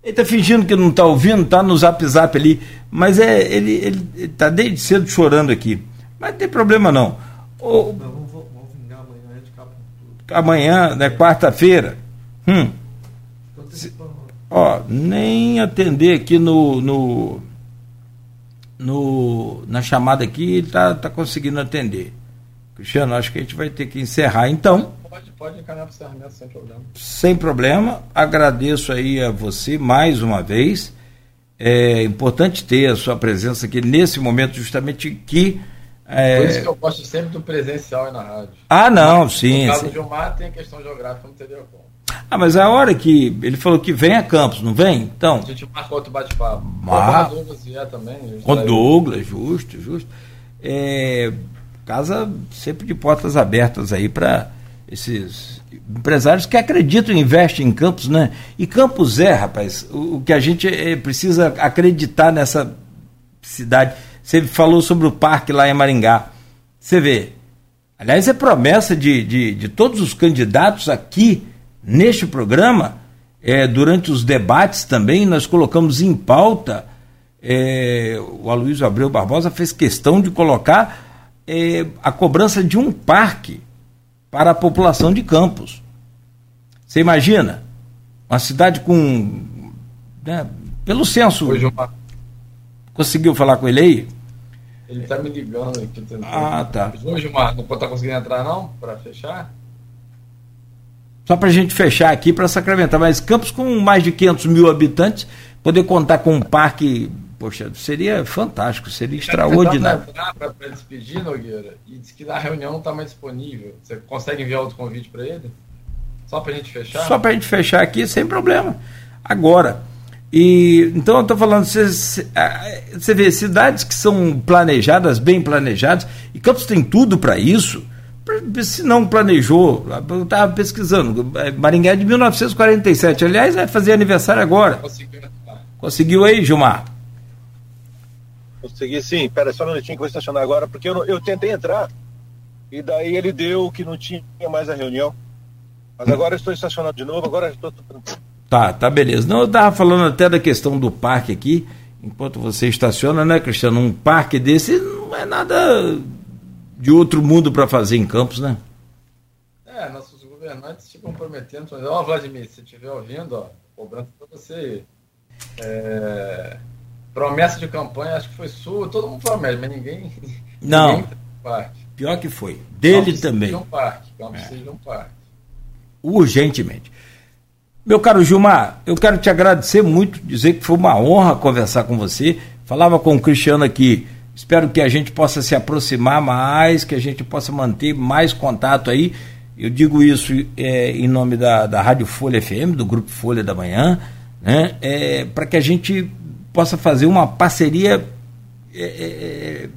Ele tá fingindo que não tá ouvindo, tá no zap zap ali. Mas é, ele, ele, ele tá desde cedo chorando aqui. Mas não tem problema não. O, não vamos, vamos vingar amanhã de capa Amanhã, né, quarta-feira. Hum. Ó, nem atender aqui no, no, no na chamada aqui, ele tá, tá conseguindo atender. Cristiano, acho que a gente vai ter que encerrar então. Pode, pode encaminhar para o encerramento sem problema. Sem problema. Agradeço aí a você mais uma vez. É importante ter a sua presença aqui nesse momento, justamente que. É... Por isso que eu gosto sempre do presencial e na rádio. Ah, não, sim. No caso sim. do Gilmar tem questão geográfica, não teria como. Ah, mas a hora que ele falou que vem a Campos, não vem? Então. A gente marca outro bate-papo. Ah, o Douglas vier também. Com Douglas, justo, justo. É, casa sempre de portas abertas aí para esses empresários que acreditam e investem em Campos, né? E Campos é, rapaz, o, o que a gente é, precisa acreditar nessa cidade. Você falou sobre o parque lá em Maringá. Você vê. Aliás, é promessa de, de, de todos os candidatos aqui neste programa. É, durante os debates também, nós colocamos em pauta. É, o Aloysio Abreu Barbosa fez questão de colocar é, a cobrança de um parque para a população de Campos. Você imagina? Uma cidade com. Né, pelo censo. Uma... Conseguiu falar com ele aí? Ele está me ligando aqui. Tentando... Ah, tá. Hoje, Mar, não está conseguindo entrar, não? Para fechar? Só para a gente fechar aqui para Sacramentar. Mas Campos, com mais de 500 mil habitantes, poder contar com um parque poxa, seria fantástico, seria extraordinário. Para despedir, Nogueira, e disse que na reunião não está mais disponível. Você consegue enviar outro convite para ele? Só para a gente fechar? Só para a gente fechar aqui, sem problema. Agora. E, então eu estou falando, você, você vê, cidades que são planejadas, bem planejadas, e Campos tem tudo para isso. Se não planejou, eu estava pesquisando, Maringá é de 1947, aliás, vai fazer aniversário agora. Conseguiu, Conseguiu aí, Gilmar? Consegui sim, pera só um minutinho que eu vou estacionar agora, porque eu, eu tentei entrar e daí ele deu que não tinha mais a reunião. Mas agora eu estou estacionado de novo, agora estou. Tá, tá beleza. Não, eu estava falando até da questão do parque aqui, enquanto você estaciona, né, Cristiano? Um parque desse não é nada de outro mundo para fazer em Campos, né? É, nossos governantes ficam prometendo. Ó, Vladimir, se estiver ouvindo, ó, cobrança para você. É promessa de campanha, acho que foi sua, todo mundo promete, mas ninguém. Não. Ninguém parte. Pior que foi. Dele Campos também. De um parque. Campos é. de um parque. Urgentemente. Meu caro Gilmar, eu quero te agradecer muito, dizer que foi uma honra conversar com você. Falava com o Cristiano aqui. Espero que a gente possa se aproximar mais, que a gente possa manter mais contato aí. Eu digo isso é, em nome da, da Rádio Folha FM, do Grupo Folha da Manhã, né? É, para que a gente possa fazer uma parceria é, é,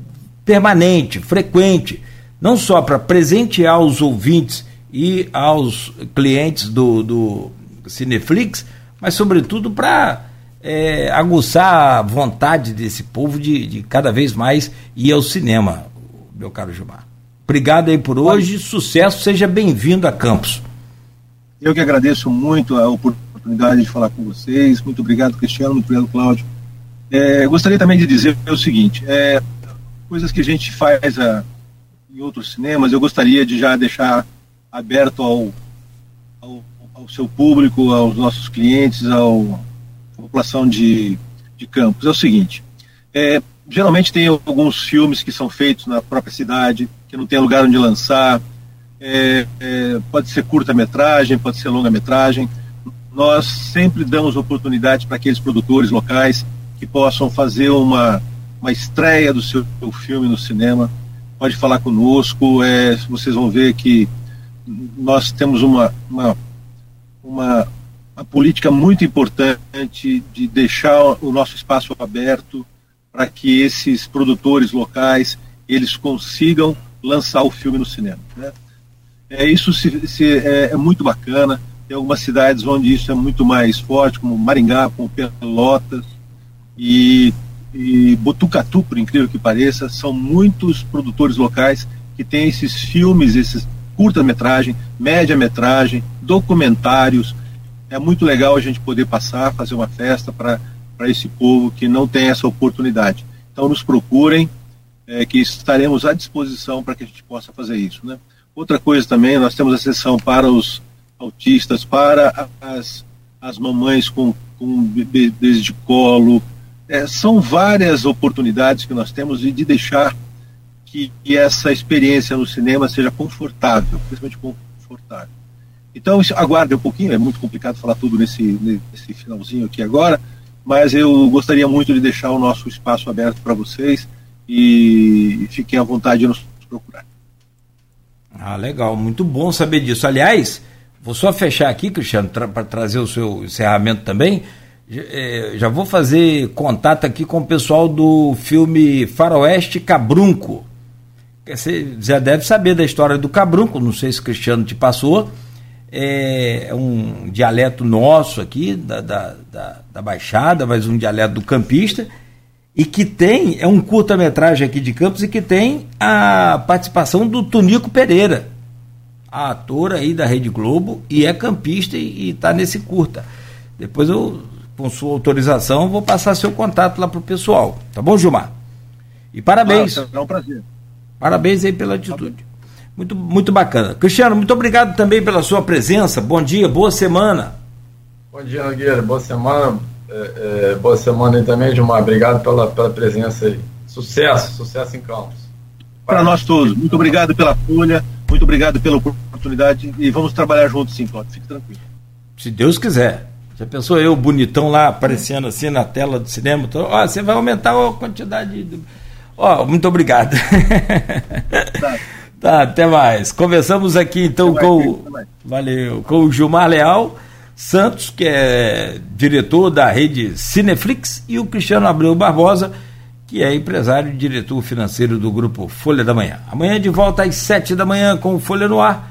permanente, frequente, não só para presentear os ouvintes e aos clientes do, do Cineflix, mas sobretudo para é, aguçar a vontade desse povo de, de cada vez mais ir ao cinema, meu caro Gilmar. Obrigado aí por hoje, sucesso, seja bem-vindo a Campos. Eu que agradeço muito a oportunidade de falar com vocês. Muito obrigado, Cristiano, muito obrigado, Cláudio. É, gostaria também de dizer o seguinte: é, coisas que a gente faz a, em outros cinemas, eu gostaria de já deixar aberto ao, ao, ao seu público, aos nossos clientes, ao, população de, de Campos. É o seguinte: é, geralmente tem alguns filmes que são feitos na própria cidade, que não tem lugar onde lançar. É, é, pode ser curta-metragem, pode ser longa-metragem. Nós sempre damos oportunidade para aqueles produtores locais que possam fazer uma, uma estreia do seu, seu filme no cinema. Pode falar conosco, é, vocês vão ver que nós temos uma, uma, uma, uma política muito importante de deixar o nosso espaço aberto para que esses produtores locais eles consigam lançar o filme no cinema. Né? É, isso se, se, é, é, muito bacana. Tem algumas cidades onde isso é muito mais forte, como Maringá, como Pelotas, e, e Botucatu, por incrível que pareça, são muitos produtores locais que têm esses filmes, esses curta-metragem, média-metragem, documentários. É muito legal a gente poder passar, fazer uma festa para esse povo que não tem essa oportunidade. Então nos procurem, é, que estaremos à disposição para que a gente possa fazer isso. Né? Outra coisa também, nós temos a sessão para os autistas, para as, as mamães com, com bebês de colo, é, são várias oportunidades que nós temos de, de deixar que essa experiência no cinema seja confortável, principalmente confortável. Então, aguarde um pouquinho, é muito complicado falar tudo nesse, nesse finalzinho aqui agora, mas eu gostaria muito de deixar o nosso espaço aberto para vocês e fiquem à vontade de nos procurar. Ah, legal, muito bom saber disso. Aliás, vou só fechar aqui, Cristiano, para trazer o seu encerramento também. É, já vou fazer contato aqui com o pessoal do filme Faroeste Cabrunco. Você já deve saber da história do Cabrunco, não sei se o Cristiano te passou é um dialeto nosso aqui, da, da, da, da, Baixada, mas um dialeto do campista, e que tem, é um curta-metragem aqui de Campos, e que tem a participação do Tunico Pereira, ator aí da Rede Globo, e é campista e está nesse curta. Depois eu, com sua autorização, vou passar seu contato lá para o pessoal. Tá bom, Gilmar? E parabéns. Ah, é um prazer. Parabéns aí pela atitude. Muito, muito bacana. Cristiano, muito obrigado também pela sua presença. Bom dia, boa semana. Bom dia, Nogueira. Boa semana. É, é, boa semana aí também, Gilmar. Obrigado pela, pela presença aí. Sucesso, sucesso em Campos. Para nós todos. Muito obrigado pela folha, muito obrigado pela oportunidade e vamos trabalhar juntos sim, Cláudio. Fique tranquilo. Se Deus quiser. Já pensou eu, bonitão lá, aparecendo assim na tela do cinema? Ó, você vai aumentar a quantidade. De... Ó, muito obrigado. Tá. Tá, até mais. Conversamos aqui então até com mais, valeu, com o Gilmar Leal Santos, que é diretor da rede Cineflix, e o Cristiano Abreu Barbosa, que é empresário e diretor financeiro do grupo Folha da Manhã. Amanhã de volta às sete da manhã com Folha no Ar.